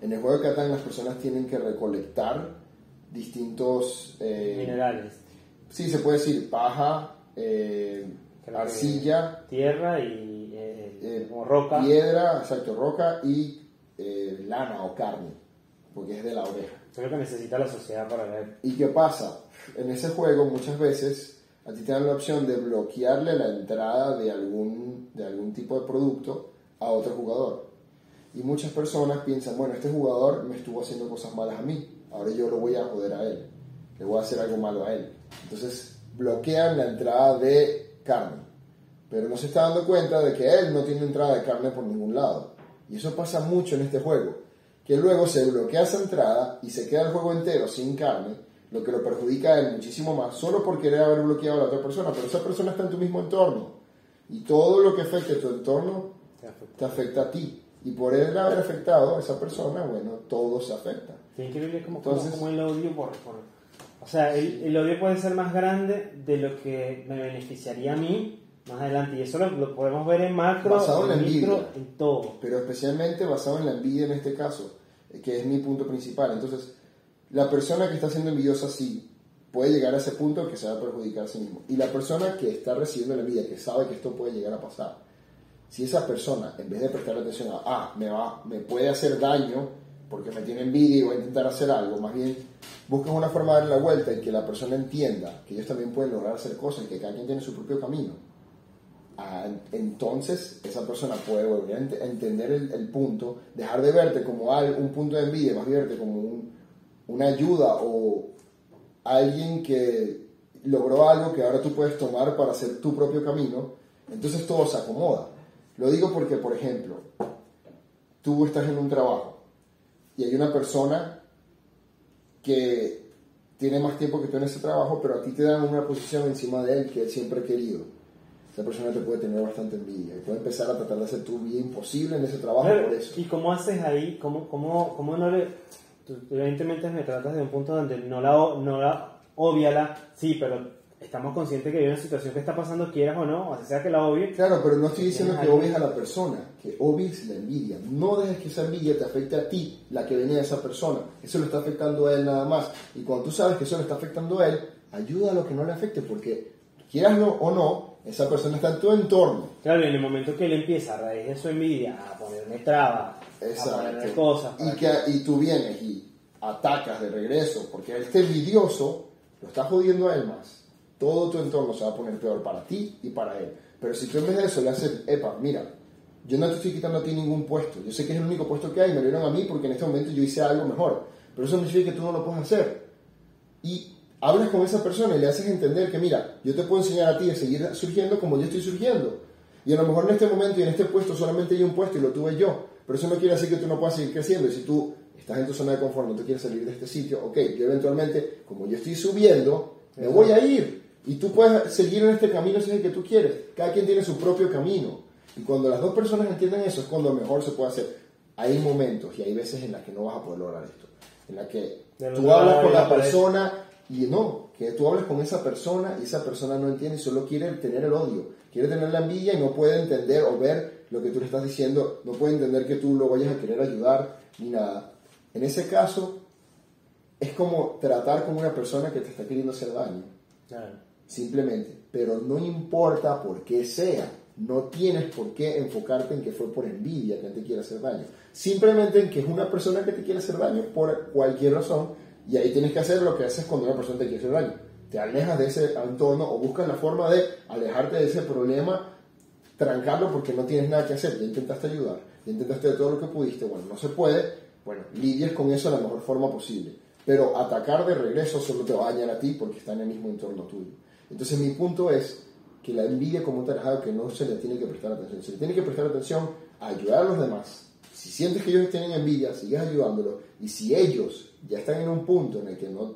En el juego de Catán las personas tienen que recolectar distintos... Eh, Minerales. Sí, se puede decir paja, eh, arcilla... Tierra y eh, como roca. Piedra, exacto, roca y lana o carne, porque es de la oveja. Es lo que necesita la sociedad para ver. ¿Y qué pasa? En ese juego muchas veces a ti te dan la opción de bloquearle la entrada de algún, tipo de producto a otro jugador. Y muchas personas piensan, bueno, este jugador me estuvo haciendo cosas malas a mí, ahora yo lo voy a joder a él, le voy a hacer algo malo a él. Entonces bloquean la entrada de carne, pero no se está dando cuenta de que él no tiene entrada de carne por ningún lado. Y eso pasa mucho en este juego que luego se bloquea esa entrada y se queda el juego entero sin carne, lo que lo perjudica a él muchísimo más, solo por querer haber bloqueado a la otra persona, pero esa persona está en tu mismo entorno. Y todo lo que afecte a tu entorno te afecta a ti. Y por él haber afectado a esa persona, bueno, todo se afecta. Qué increíble como, Entonces, como, el odio por, O sea, el, el, odio puede ser más grande de lo que me beneficiaría a mí más adelante. Y eso lo, podemos ver en macro, basado en, la envidia, en todo. Pero especialmente basado en la envidia en este caso, eh, que es mi punto principal. Entonces, la persona que está siendo envidiosa sí puede llegar a ese punto que se va a perjudicar a sí mismo. Y la persona que está recibiendo la envidia, que sabe que esto puede llegar a pasar, si esa persona, en vez de prestar atención a, ah, me, va, me puede hacer daño porque me tiene envidia y voy a intentar hacer algo, más bien buscas una forma de darle la vuelta y que la persona entienda que ellos también pueden lograr hacer cosas y que cada quien tiene su propio camino entonces esa persona puede volver a entender el, punto, dejar de verte como un punto de envidia, más bien verte como una ayuda o alguien que logró algo que ahora tú puedes tomar para hacer tu propio camino, entonces todo se acomoda. Lo digo porque, por ejemplo, tú estás en un trabajo y hay una persona que tiene más tiempo que tú en ese trabajo, pero a ti te dan una posición encima de él que él siempre ha querido esa persona te puede tener bastante envidia y puede empezar a tratar de hacer tu vida imposible en ese trabajo por eso. ¿Y cómo haces ahí? ¿Cómo, cómo, cómo no le.? Evidentemente me tratas de un punto donde no la, no la obviala, sí, pero estamos conscientes que hay una situación que está pasando, quieras o no, o sea que la obvie. Claro, pero no estoy diciendo que obvies a la persona, que obvies la envidia. No dejes que esa envidia te afecte a ti, la que venía de esa persona. Eso le está afectando a él nada más. Y cuando tú sabes que eso le está afectando a él, ayuda a lo que no le afecte, porque quieras o no, esa persona está en tu entorno. Claro, y en el momento que él empieza a raíz de su envidia a ponerme trabas, ponerme cosas. Y, que, y tú vienes y atacas de regreso, porque este envidioso lo está jodiendo a él más. Todo tu entorno se va a poner peor para ti y para él. Pero si tú en vez de eso le haces, epa, mira, yo no te estoy quitando a ti ningún puesto. Yo sé que es el único puesto que hay, me dieron a mí porque en este momento yo hice algo mejor. Pero eso no significa que tú no lo puedas hacer. Y hablas con esa persona y le haces entender que, mira, yo te puedo enseñar a ti a seguir surgiendo como yo estoy surgiendo. Y a lo mejor en este momento y en este puesto solamente hay un puesto y lo tuve yo. Pero eso no quiere decir que tú no puedas seguir creciendo. Y si tú estás en tu zona de confort, no te quieres salir de este sitio, ok, yo eventualmente, como yo estoy subiendo, me voy a ir. Y tú puedes seguir en este camino si es el que tú quieres. Cada quien tiene su propio camino. Y cuando las dos personas entienden eso, es cuando mejor se puede hacer. Hay momentos y hay veces en las que no vas a poder lograr esto. En las que tú hablas con la persona y no, que tú hables con esa persona y esa persona no entiende y solo quiere tener el odio, quiere tener la envidia y no puede entender o ver lo que tú le estás diciendo, no puede entender que tú lo vayas a querer ayudar ni nada. En ese caso, es como tratar con una persona que te está queriendo hacer daño. simplemente, pero no importa por qué sea. No tienes por qué enfocarte en que fue por envidia que te quiere hacer daño. Simplemente en que es una persona que te quiere hacer daño por cualquier razón y ahí tienes que hacer lo que haces cuando una persona te quiere hacer daño. Te alejas de ese entorno o buscas la forma de alejarte de ese problema, trancarlo porque no tienes nada que hacer. Ya intentaste ayudar, ya intentaste de todo lo que pudiste. Bueno, no se puede. Bueno, lidies con eso de la mejor forma posible. Pero atacar de regreso solo te va a dañar a ti porque está en el mismo entorno tuyo. Entonces mi punto es que la envidia como tal es que no se le tiene que prestar atención. Se le tiene que prestar atención a ayudar a los demás. Si sientes que ellos tienen envidia, sigues ayudándolos. Y si ellos ya están en un punto en el que no,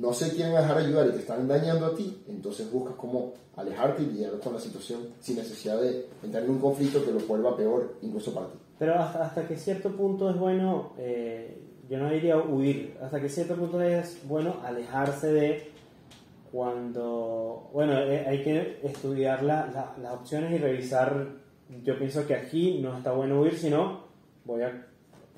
no se quieren dejar ayudar y te están dañando a ti, entonces buscas cómo alejarte y lidiar con la situación sin necesidad de entrar en un conflicto que lo vuelva peor incluso para ti. Pero hasta, hasta que cierto punto es bueno, eh, yo no diría huir, hasta que cierto punto es bueno alejarse de cuando, bueno, eh, hay que estudiar la, las opciones y revisar, yo pienso que aquí no está bueno huir, sino voy a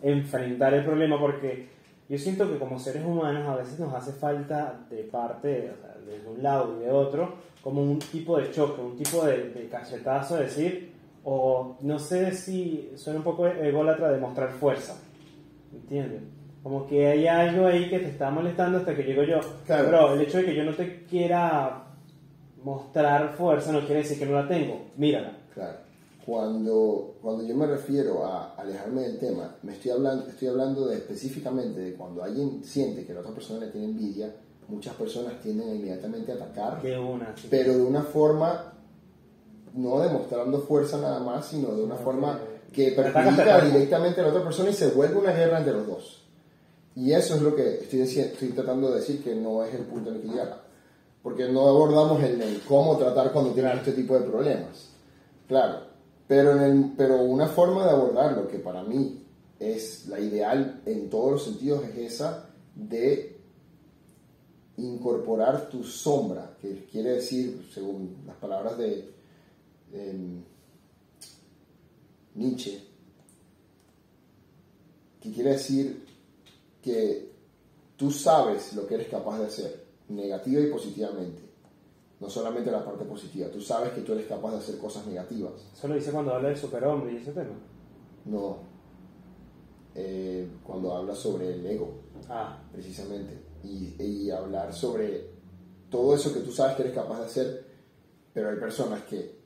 enfrentar el problema porque yo siento que como seres humanos a veces nos hace falta de parte, de un lado y de otro, como un tipo de choque, un tipo de, de cachetazo, decir, o no sé si suena un poco ególatra de mostrar fuerza, ¿entiendes? Como que hay algo ahí que te está molestando hasta que llego yo. Claro. Pero el hecho de que yo no te quiera mostrar fuerza no quiere decir que no la tengo. Mírala. Claro. Cuando, cuando yo me refiero a alejarme del tema, me estoy hablando, estoy hablando de específicamente de cuando alguien siente que la otra persona le tiene envidia, muchas personas tienden a inmediatamente atacar, una, pero de una forma, no demostrando fuerza nada más, sino de una forma que perjudica directamente a la otra persona y se vuelve una guerra entre los dos. Y eso es lo que estoy, estoy tratando de decir que no es el punto en el que llega. Porque no abordamos el, cómo tratar cuando tienes este tipo de problemas. Claro, pero, en el, pero una forma de abordarlo que para mí es la ideal en todos los sentidos es esa de incorporar tu sombra, que quiere decir, según las palabras de, de Nietzsche, que quiere decir que tú sabes lo que eres capaz de hacer, negativa y positivamente. No solamente la parte positiva, tú sabes que tú eres capaz de hacer cosas negativas. ¿Eso lo dice cuando habla del superhombre y ese tema? No. Eh, cuando habla sobre el ego, ah. precisamente. Y, y hablar sobre todo eso que tú sabes que eres capaz de hacer, pero hay personas que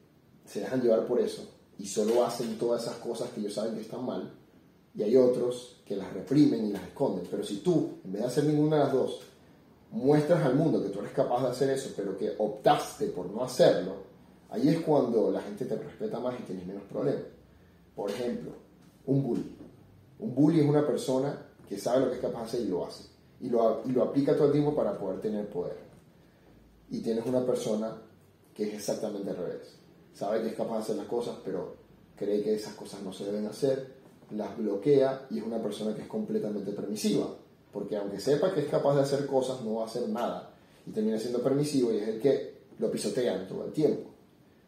se dejan llevar por eso y solo hacen todas esas cosas que ellos saben que están mal y hay otros que las reprimen y las esconden. Pero si tú, en vez de hacer ninguna de las dos, muestras al mundo que tú eres capaz de hacer eso, pero que optaste por no hacerlo, ahí es cuando la gente te respeta más y tienes menos problemas. Por ejemplo, un bully. Un bully es una persona que sabe lo que es capaz de hacer y lo hace. Y lo, y lo aplica todo el tiempo para poder tener poder. Y tienes una persona que es exactamente al revés. Sabe que es capaz de hacer las cosas, pero cree que esas cosas no se deben hacer las bloquea y es una persona que es completamente permisiva. Porque aunque sepa que es capaz de hacer cosas, no va a hacer nada. Y termina siendo permisivo y es el que lo pisotean todo el tiempo.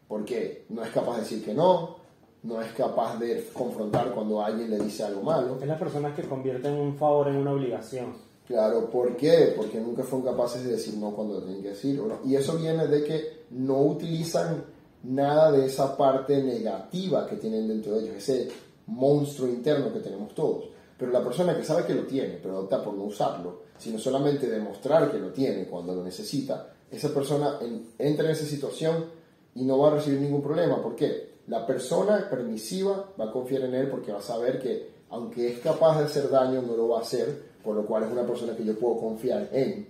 Porque no es capaz de decir que no, no es capaz de confrontar cuando alguien le dice algo malo. Es la persona que convierte en un favor en una obligación. Claro, ¿por qué? Porque nunca fueron capaces de decir no cuando tienen que decir. Y eso viene de que no utilizan nada de esa parte negativa que tienen dentro de ellos, ese monstruo interno que tenemos todos. Pero la persona que sabe que lo tiene, pero opta por no usarlo, sino solamente demostrar que lo tiene cuando lo necesita, esa persona entra en esa situación y no va a recibir ningún problema. ¿Por qué? La persona permisiva va a confiar en él porque va a saber que aunque es capaz de hacer daño, no lo va a hacer, por lo cual es una persona que yo puedo confiar en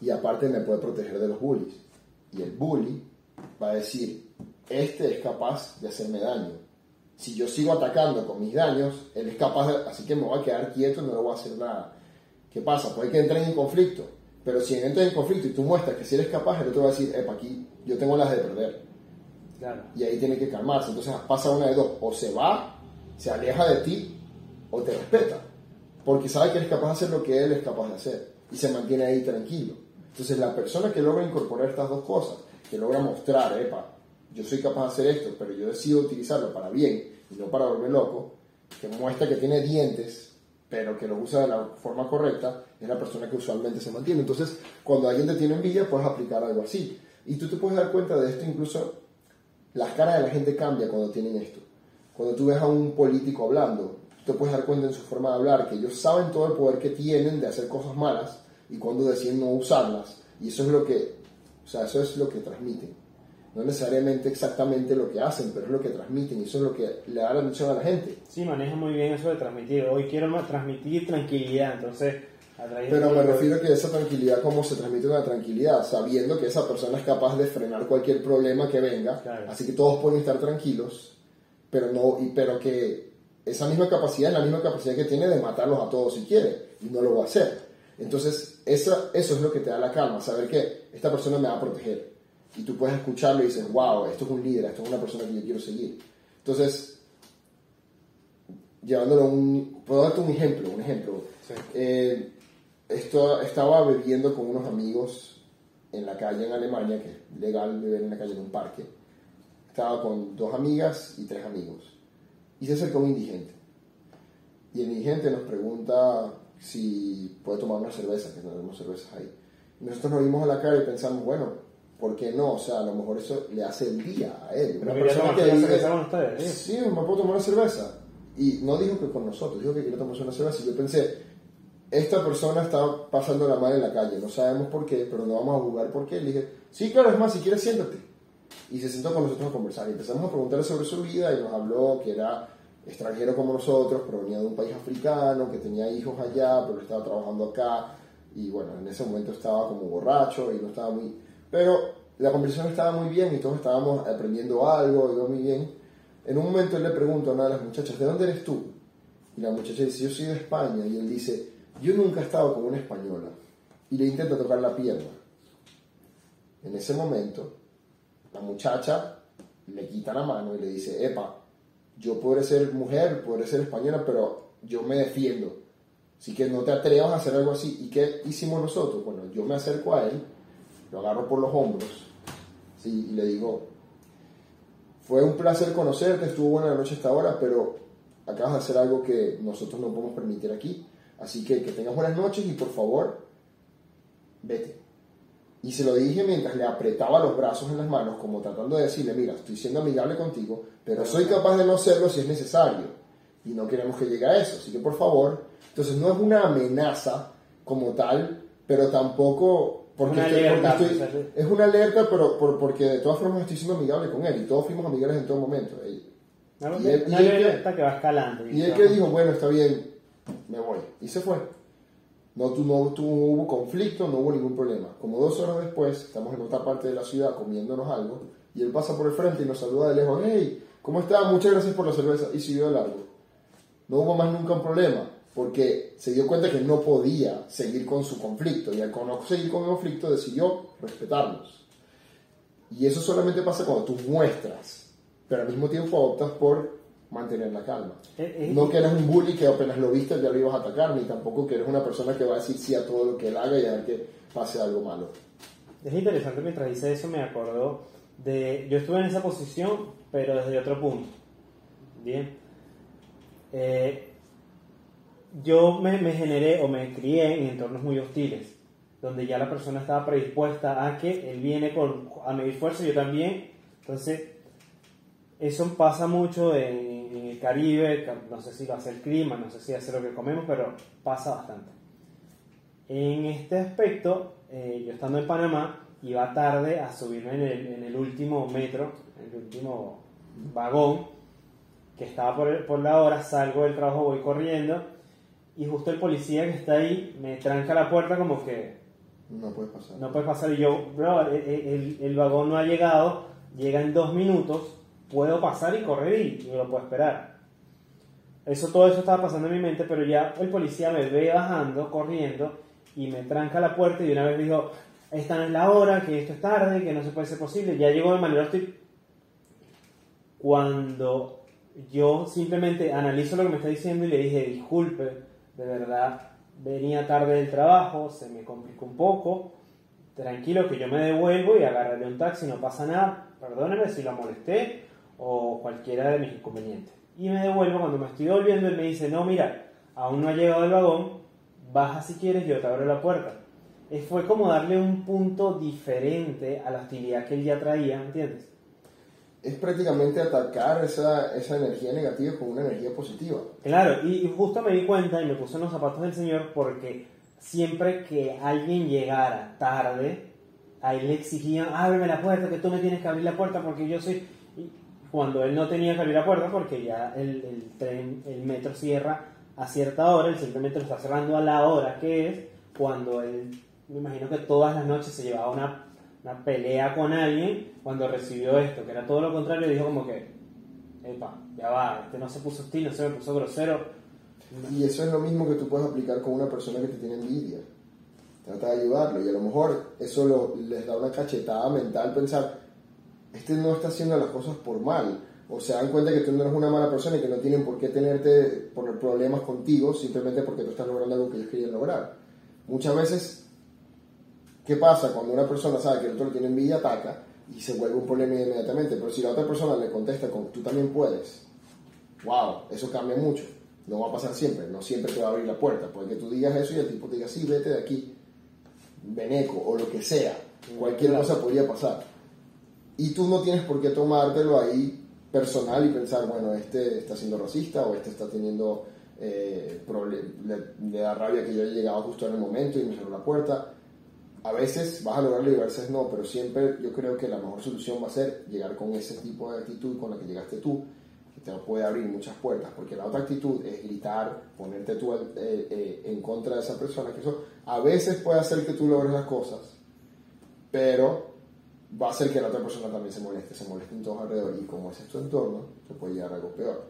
y aparte me puede proteger de los bullies. Y el bully va a decir, este es capaz de hacerme daño, si yo sigo atacando con mis daños, él es capaz de, así que me voy a quedar quieto, no le voy a hacer nada. ¿Qué pasa? Puede que entren en conflicto, pero si entras en conflicto y tú muestras que si eres capaz, el otro va a decir, epa, aquí yo tengo las de perder. Claro. Y ahí tiene que calmarse. Entonces pasa una de dos, o se va, se aleja de ti, o te respeta, porque sabe que eres capaz de hacer lo que él es capaz de hacer, y se mantiene ahí tranquilo. Entonces la persona que logra incorporar estas dos cosas, que logra mostrar, epa, yo soy capaz de hacer esto, pero yo decido utilizarlo para bien y no para volver loco, que muestra que tiene dientes, pero que lo usa de la forma correcta, es la persona que usualmente se mantiene. Entonces, cuando alguien te tiene envidia, puedes aplicar algo así. Y tú te puedes dar cuenta de esto, incluso las caras de la gente cambia cuando tienen esto. Cuando tú ves a un político hablando, tú te puedes dar cuenta en su forma de hablar que ellos saben todo el poder que tienen de hacer cosas malas y cuando deciden no usarlas. Y eso es lo que, o sea, eso es lo que transmiten. No necesariamente exactamente lo que hacen, pero es lo que transmiten y eso es lo que le da la atención a la gente. Sí, maneja muy bien eso de transmitir. Hoy quiero más transmitir tranquilidad, entonces... a Pero me refiero a que esa tranquilidad, ¿cómo se transmite una tranquilidad? Sabiendo que esa persona es capaz de frenar cualquier problema que venga, Claro. así que todos pueden estar tranquilos, pero, no, y, pero que esa misma capacidad es la misma capacidad que tiene de matarlos a todos si quiere, y no lo va a hacer. Entonces, esa, eso es lo que te da la calma, saber que esta persona me va a proteger. Y tú puedes escucharlo y dices, wow, esto es un líder, esto es una persona que yo quiero seguir. Entonces, llevándolo a un... Puedo darte un ejemplo, un ejemplo. Sí. Eh, esto, estaba bebiendo con unos amigos en la calle en Alemania, que es legal beber en la calle en un parque. Estaba con dos amigas y tres amigos. Y se acercó un indigente. Y el indigente nos pregunta si puede tomar una cerveza, que tenemos cervezas ahí. Y nosotros nos vimos a la cara y pensamos, bueno, ¿por qué no? O sea, a lo mejor eso le hace el día a él. Pero cerveza con ustedes, ¿sí? Sí, me puedo tomar una cerveza. Y no dijo que con nosotros, dijo que quería tomarse una cerveza. Y yo pensé, esta persona está pasando la mal en la calle, no sabemos por qué, pero no vamos a jugar por qué. Le dije, sí, claro, es más, si quieres siéntate. Y se sentó con nosotros a conversar. Y empezamos a preguntarle sobre su vida y nos habló que era extranjero como nosotros, pero venía de un país africano, que tenía hijos allá, pero estaba trabajando acá. Y bueno, en ese momento estaba como borracho y no estaba muy... Pero la conversación estaba muy bien y todos estábamos aprendiendo algo, iba muy bien. En un momento él le pregunta a una de las muchachas, ¿de dónde eres tú? Y la muchacha dice, yo soy de España. Y él dice, yo nunca he estado con una española. Y le intenta tocar la pierna. En ese momento, la muchacha le quita la mano y le dice, epa, yo podré ser mujer, podré ser española, pero yo me defiendo. Así que no te atrevas a hacer algo así. ¿Y qué hicimos nosotros? Bueno, yo me acerco a él, lo agarro por los hombros ¿sí? y le digo, fue un placer conocerte, estuvo buena la noche hasta ahora, pero acabas de hacer algo que nosotros no podemos permitir aquí. Así que que tengas buenas noches y por favor, vete. Y se lo dije mientras le apretaba los brazos en las manos, como tratando de decirle, mira, estoy siendo amigable contigo, pero soy capaz de no serlo si es necesario. Y no queremos que llegue a eso. Así que por favor, entonces no es una amenaza como tal, pero tampoco... Porque Una estoy- porque alerta, estoy- o sea, sí. es una alerta, pero por- porque de todas formas estoy siendo amigable con él y todos fuimos amigables en todo momento. Y, Y él- y él que- que va escalando. y él que dijo, bueno, está bien, me voy. Y se fue. No, no, no hubo conflicto, no hubo ningún problema. Como dos horas después, estamos en otra parte de la ciudad comiéndonos algo, y él pasa por el frente y nos saluda de lejos, hey, ¿cómo está? Muchas gracias por la cerveza. Y siguió de largo. No hubo más nunca un problema, porque se dio cuenta que no podía seguir con su conflicto, y al no seguir con el conflicto decidió respetarnos. Y eso solamente pasa cuando tú muestras, pero al mismo tiempo optas por mantener la calma. Eh, eh, No que eres un bully que apenas lo viste ya lo ibas a atacar, ni tampoco que eres una persona que va a decir sí a todo lo que él haga y a ver que pase algo malo. Es interesante mientras dice eso me acordó de... Yo estuve en esa posición, pero desde otro punto. Bien. Eh, yo me, me generé o me crié en entornos muy hostiles, donde ya la persona estaba predispuesta a que él viene con, a medir fuerza, yo también. Entonces, eso pasa mucho en, en el Caribe, no sé si va a ser el clima, no sé si va a ser lo que comemos, pero pasa bastante. En este aspecto, eh, yo estando en Panamá, iba tarde a subirme en el, en el último metro, en el último vagón, que estaba por, por la hora, salgo del trabajo, voy corriendo, y justo el policía que está ahí me tranca la puerta como que No puede pasar. no puede pasar. Y yo, bro, el, el- el vagón no ha llegado, llega en dos minutos, puedo pasar y correr y me lo puedo esperar. Eso, todo eso estaba pasando en mi mente, pero ya el policía me ve bajando, corriendo, y me tranca la puerta y de una vez dijo, esta no es la hora, que esto es tarde, que no se puede ser posible. Ya llegó de manera hostil. Cuando yo simplemente analizo lo que me está diciendo y le dije, disculpe, de verdad, venía tarde del trabajo, se me complicó un poco, tranquilo que yo me devuelvo y agarraré un taxi, no pasa nada, perdóneme si lo molesté o cualquiera de mis inconvenientes. Y me devuelvo, cuando me estoy volviendo, él me dice, no, mira, aún no ha llegado el vagón, baja si quieres, yo te abro la puerta. eh, fue como darle un punto diferente a la hostilidad que él ya traía, ¿entiendes? Es prácticamente atacar esa, esa energía negativa con una energía positiva. Claro, y, y justo me di cuenta y me puse en los zapatos del Señor porque siempre que alguien llegara tarde, a él le exigían, ábreme la puerta, que tú me tienes que abrir la puerta porque yo soy... y cuando él no tenía que abrir la puerta porque ya el, el tren, el metro cierra a cierta hora, él simplemente lo está cerrando a la hora que es, cuando él, me imagino que todas las noches se llevaba una, una pelea con alguien, cuando recibió esto, que era todo lo contrario, dijo como que, epa, ya va, este no se puso hostil, no se me puso grosero, Y eso es lo mismo que tú puedes aplicar con una persona que te tiene envidia. Trata de ayudarlo y a lo mejor eso lo- les da una cachetada mental pensar, este no está haciendo las cosas por mal. O se dan cuenta que tú no eres una mala persona y que no tienen por qué tenerte, poner problemas contigo simplemente porque tú estás logrando algo que ellos querían lograr. Muchas veces, ¿qué pasa? Cuando una persona sabe que el otro le tiene envidia, ataca y se vuelve un problema inmediatamente. Pero si la otra persona le contesta con tú también puedes, wow, eso cambia mucho. No va a pasar siempre, no siempre te va a abrir la puerta. Puede que tú digas eso y el tipo te diga, sí, vete de aquí, veneco o lo que sea. Cualquier Claro. cosa podría pasar. Y tú no tienes por qué tomártelo ahí personal y pensar, bueno, este está siendo racista o este está teniendo, eh, le, le da rabia que yo haya llegado justo en el momento y me cerró la puerta. A veces vas a lograrlo y a veces no, pero siempre yo creo que la mejor solución va a ser llegar con ese tipo de actitud con la que llegaste tú, que te puede abrir muchas puertas, porque la otra actitud es gritar, ponerte tú eh, eh, en contra de esa persona, que eso a veces puede hacer que tú logres las cosas, pero va a hacer que la otra persona también se moleste, se moleste en todos alrededor, y como ese es tu entorno, te puede llegar a algo peor.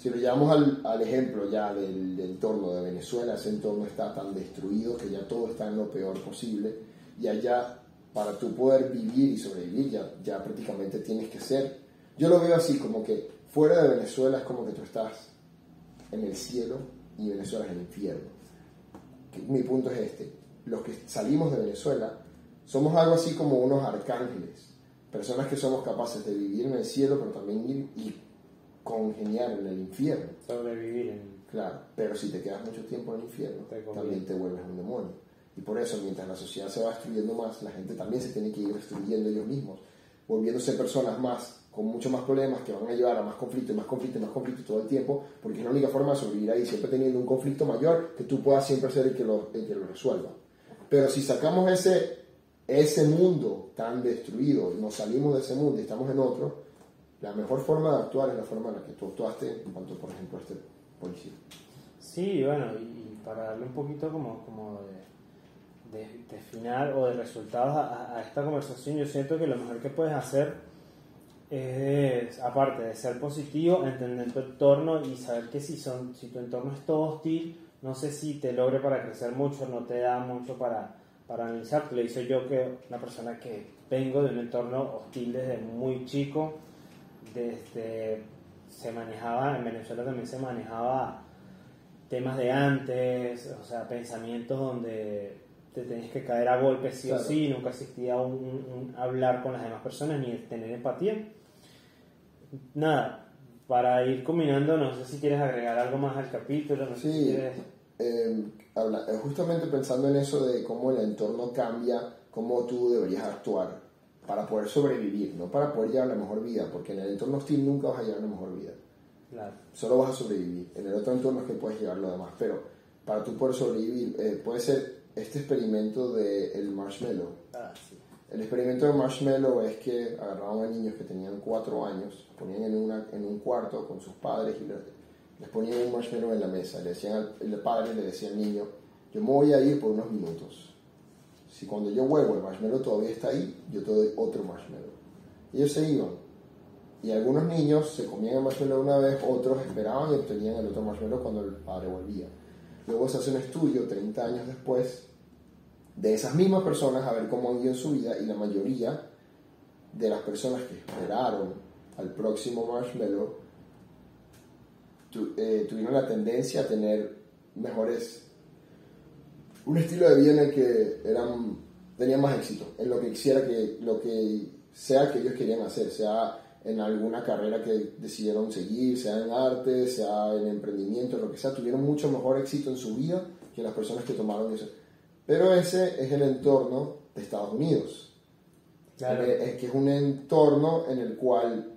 Si lo llevamos al, al ejemplo ya del, del entorno de Venezuela, ese entorno está tan destruido que ya todo está en lo peor posible y allá para tú poder vivir y sobrevivir ya, ya prácticamente tienes que ser. Yo lo veo así como que fuera de Venezuela es como que tú estás en el cielo y Venezuela es el infierno. Mi punto es este, los que salimos de Venezuela somos algo así como unos arcángeles, personas que somos capaces de vivir en el cielo pero también ir congeniar en el infierno. sobrevivir en... Claro, pero si te quedas mucho tiempo en el infierno, Te también te vuelves un demonio. Y por eso, mientras la sociedad se va destruyendo más, la gente también se tiene que ir destruyendo ellos mismos, volviéndose personas más, con mucho más problemas, que van a llevar a más conflicto, y más conflicto, y más conflicto todo el tiempo, porque es la única forma de sobrevivir ahí, siempre teniendo un conflicto mayor, que tú puedas siempre ser el que lo, el que lo resuelva. Pero si sacamos ese, ese mundo tan destruido, nos salimos de ese mundo y estamos en otro, la mejor forma de actuar es la forma en la que tú actuaste en cuanto, por ejemplo, a este policía. Sí, bueno, y, y para darle un poquito como, como de, de, de final o de resultados a, a esta conversación, yo siento que lo mejor que puedes hacer es, aparte de ser positivo, entender tu entorno y saber que si, son, si tu entorno es todo hostil, no sé si te logre para crecer mucho, no te da mucho para, para analizar. Lo hice yo que una persona que vengo de un entorno hostil desde muy chico, desde se manejaba, en Venezuela también se manejaba temas de antes, o sea, pensamientos donde te tenías que caer a golpes sí Claro. o sí, nunca existía un, hablar con las demás personas ni el tener empatía. Nada, para ir combinando, no sé si quieres agregar algo más al capítulo, no sé si Sí, quieres... habla- eh, justamente pensando en eso de cómo el entorno cambia, cómo tú deberías actuar para poder sobrevivir, no para poder llevar la mejor vida, porque en el entorno hostil nunca vas a llevar la mejor vida, Claro. solo vas a sobrevivir. En el otro entorno es que puedes llevar lo demás, pero para tú poder sobrevivir, eh, puede ser este experimento del el marshmallow. Ah, sí. El experimento de Marshmallow es que agarraban a niños que tenían cuatro años, los ponían en, una, en un cuarto con sus padres y les, les ponían un marshmallow en la mesa. Le decían al, el padre le decía al niño, yo me voy a ir por unos minutos. Si cuando yo vuelvo el marshmallow todavía está ahí, yo te doy otro marshmallow. Ellos se iban. Y algunos niños se comían el marshmallow una vez, otros esperaban y obtenían el otro marshmallow cuando el padre volvía. Luego se hace un estudio 30 años después de esas mismas personas a ver cómo han ido en su vida y la mayoría de las personas que esperaron al próximo marshmallow eh, tuvieron la tendencia a tener mejores un estilo de vida en el que eran tenían más éxito en lo que quisiera que lo que sea que ellos querían hacer sea en alguna carrera que decidieron seguir sea en arte sea en emprendimiento lo que sea tuvieron mucho mejor éxito en su vida que las personas que tomaron ese Pero ese es el entorno de Estados Unidos. Claro. Es que es un entorno en el cual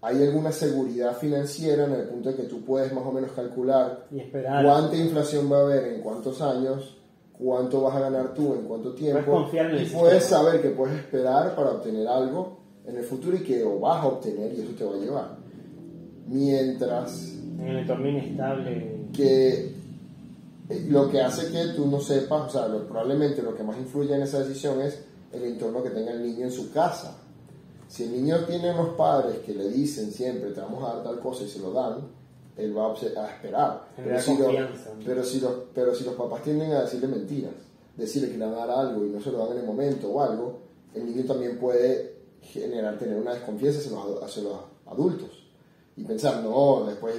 hay alguna seguridad financiera en el punto de que tú puedes más o menos calcular Y cuánta inflación va a haber en cuántos años, cuánto vas a ganar tú en cuánto tiempo. Puedes confiar en el y puedes sistema. saber que puedes esperar para obtener algo en el futuro y que lo vas a obtener y eso te va a llevar. Mientras En el entorno inestable. que eh, lo que hace que tú no sepas, o sea, lo- probablemente lo que más influye en esa decisión es el entorno que tenga el niño en su casa. Si el niño tiene unos padres que le dicen siempre te vamos a dar tal cosa y se lo dan, él va a, esperar. Genera si lo- confianza, ¿no? pero, si los, pero si los papás tienden a decirle mentiras, decirle que le van a dar algo y no se lo dan en el momento o algo, el niño también puede generar, tener una desconfianza hacia los, hacia los adultos y pensar, no, después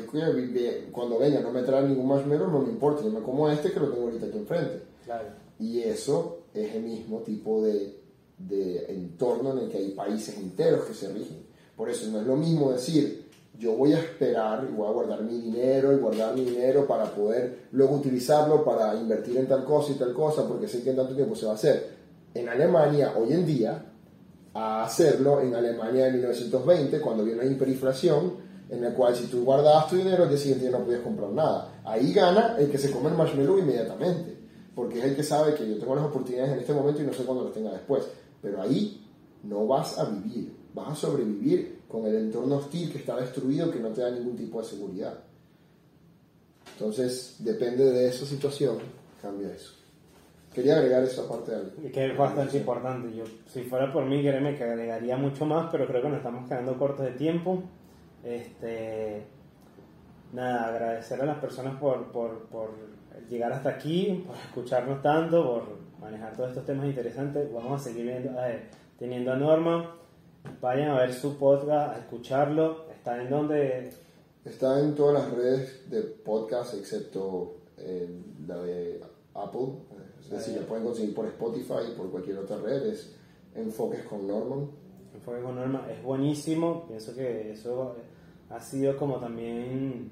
cuando venga no me trae ningún marshmallow, no me importa, yo me como este que lo tengo ahorita aquí enfrente. Claro. Y eso es el mismo tipo de, de entorno en el que hay países enteros que se rigen. Por eso no es lo mismo decir, yo voy a esperar y voy a guardar mi dinero y guardar mi dinero para poder luego utilizarlo para invertir en tal cosa y tal cosa, porque sé que en tanto tiempo se va a hacer. En Alemania, hoy en día, a hacerlo en Alemania de 1920, cuando había una hiperinflación, en el cual si tú guardabas tu dinero, al día siguiente ya no podías comprar nada. Ahí gana el que se come el marshmallow inmediatamente, porque es el que sabe que yo tengo las oportunidades en este momento y no sé cuándo las tenga después. Pero ahí no vas a vivir, vas a sobrevivir con el entorno hostil que está destruido, que no te da ningún tipo de seguridad. Entonces, depende de esa situación, cambia eso. Quería agregar esa parte de algo. Y que es bastante importante. Yo, si fuera por mí, créeme que agregaría mucho más, pero creo que nos estamos quedando cortos de tiempo. Este, nada, agradecer a las personas por, por, por llegar hasta aquí, por escucharnos tanto, por manejar todos estos temas interesantes. Vamos a seguir viendo, eh, teniendo a Norma. Vayan a ver su podcast, a escucharlo. Está en donde Está en todas las redes de podcast excepto en la de Apple. Es decir, la pueden conseguir por Spotify y por cualquier otra red. Es Enfoques con Norman. Enfoque con Norma es buenísimo. Pienso que eso ha sido como también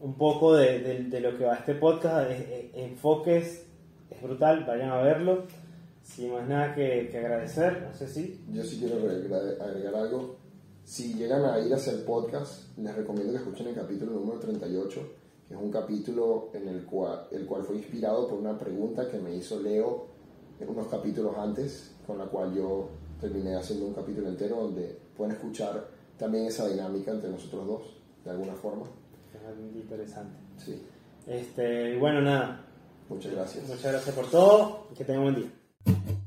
un poco de, de- de lo que va este podcast. Es- es- enfoques es brutal, vayan a verlo. Sin más nada que, que agradecer, no sé si. Yo sí quiero agregar, algo. Si llegan a ir hacia el podcast, les recomiendo que escuchen el capítulo número 38, que es un capítulo en el cual, el cual fue inspirado por una pregunta que me hizo Leo en unos capítulos antes, con la cual yo terminé haciendo un capítulo entero donde pueden escuchar también esa dinámica entre nosotros dos, de alguna forma. Es muy interesante. Sí, Este, bueno, nada. muchas gracias. Muchas gracias por todo y que tengan buen día. Thank you.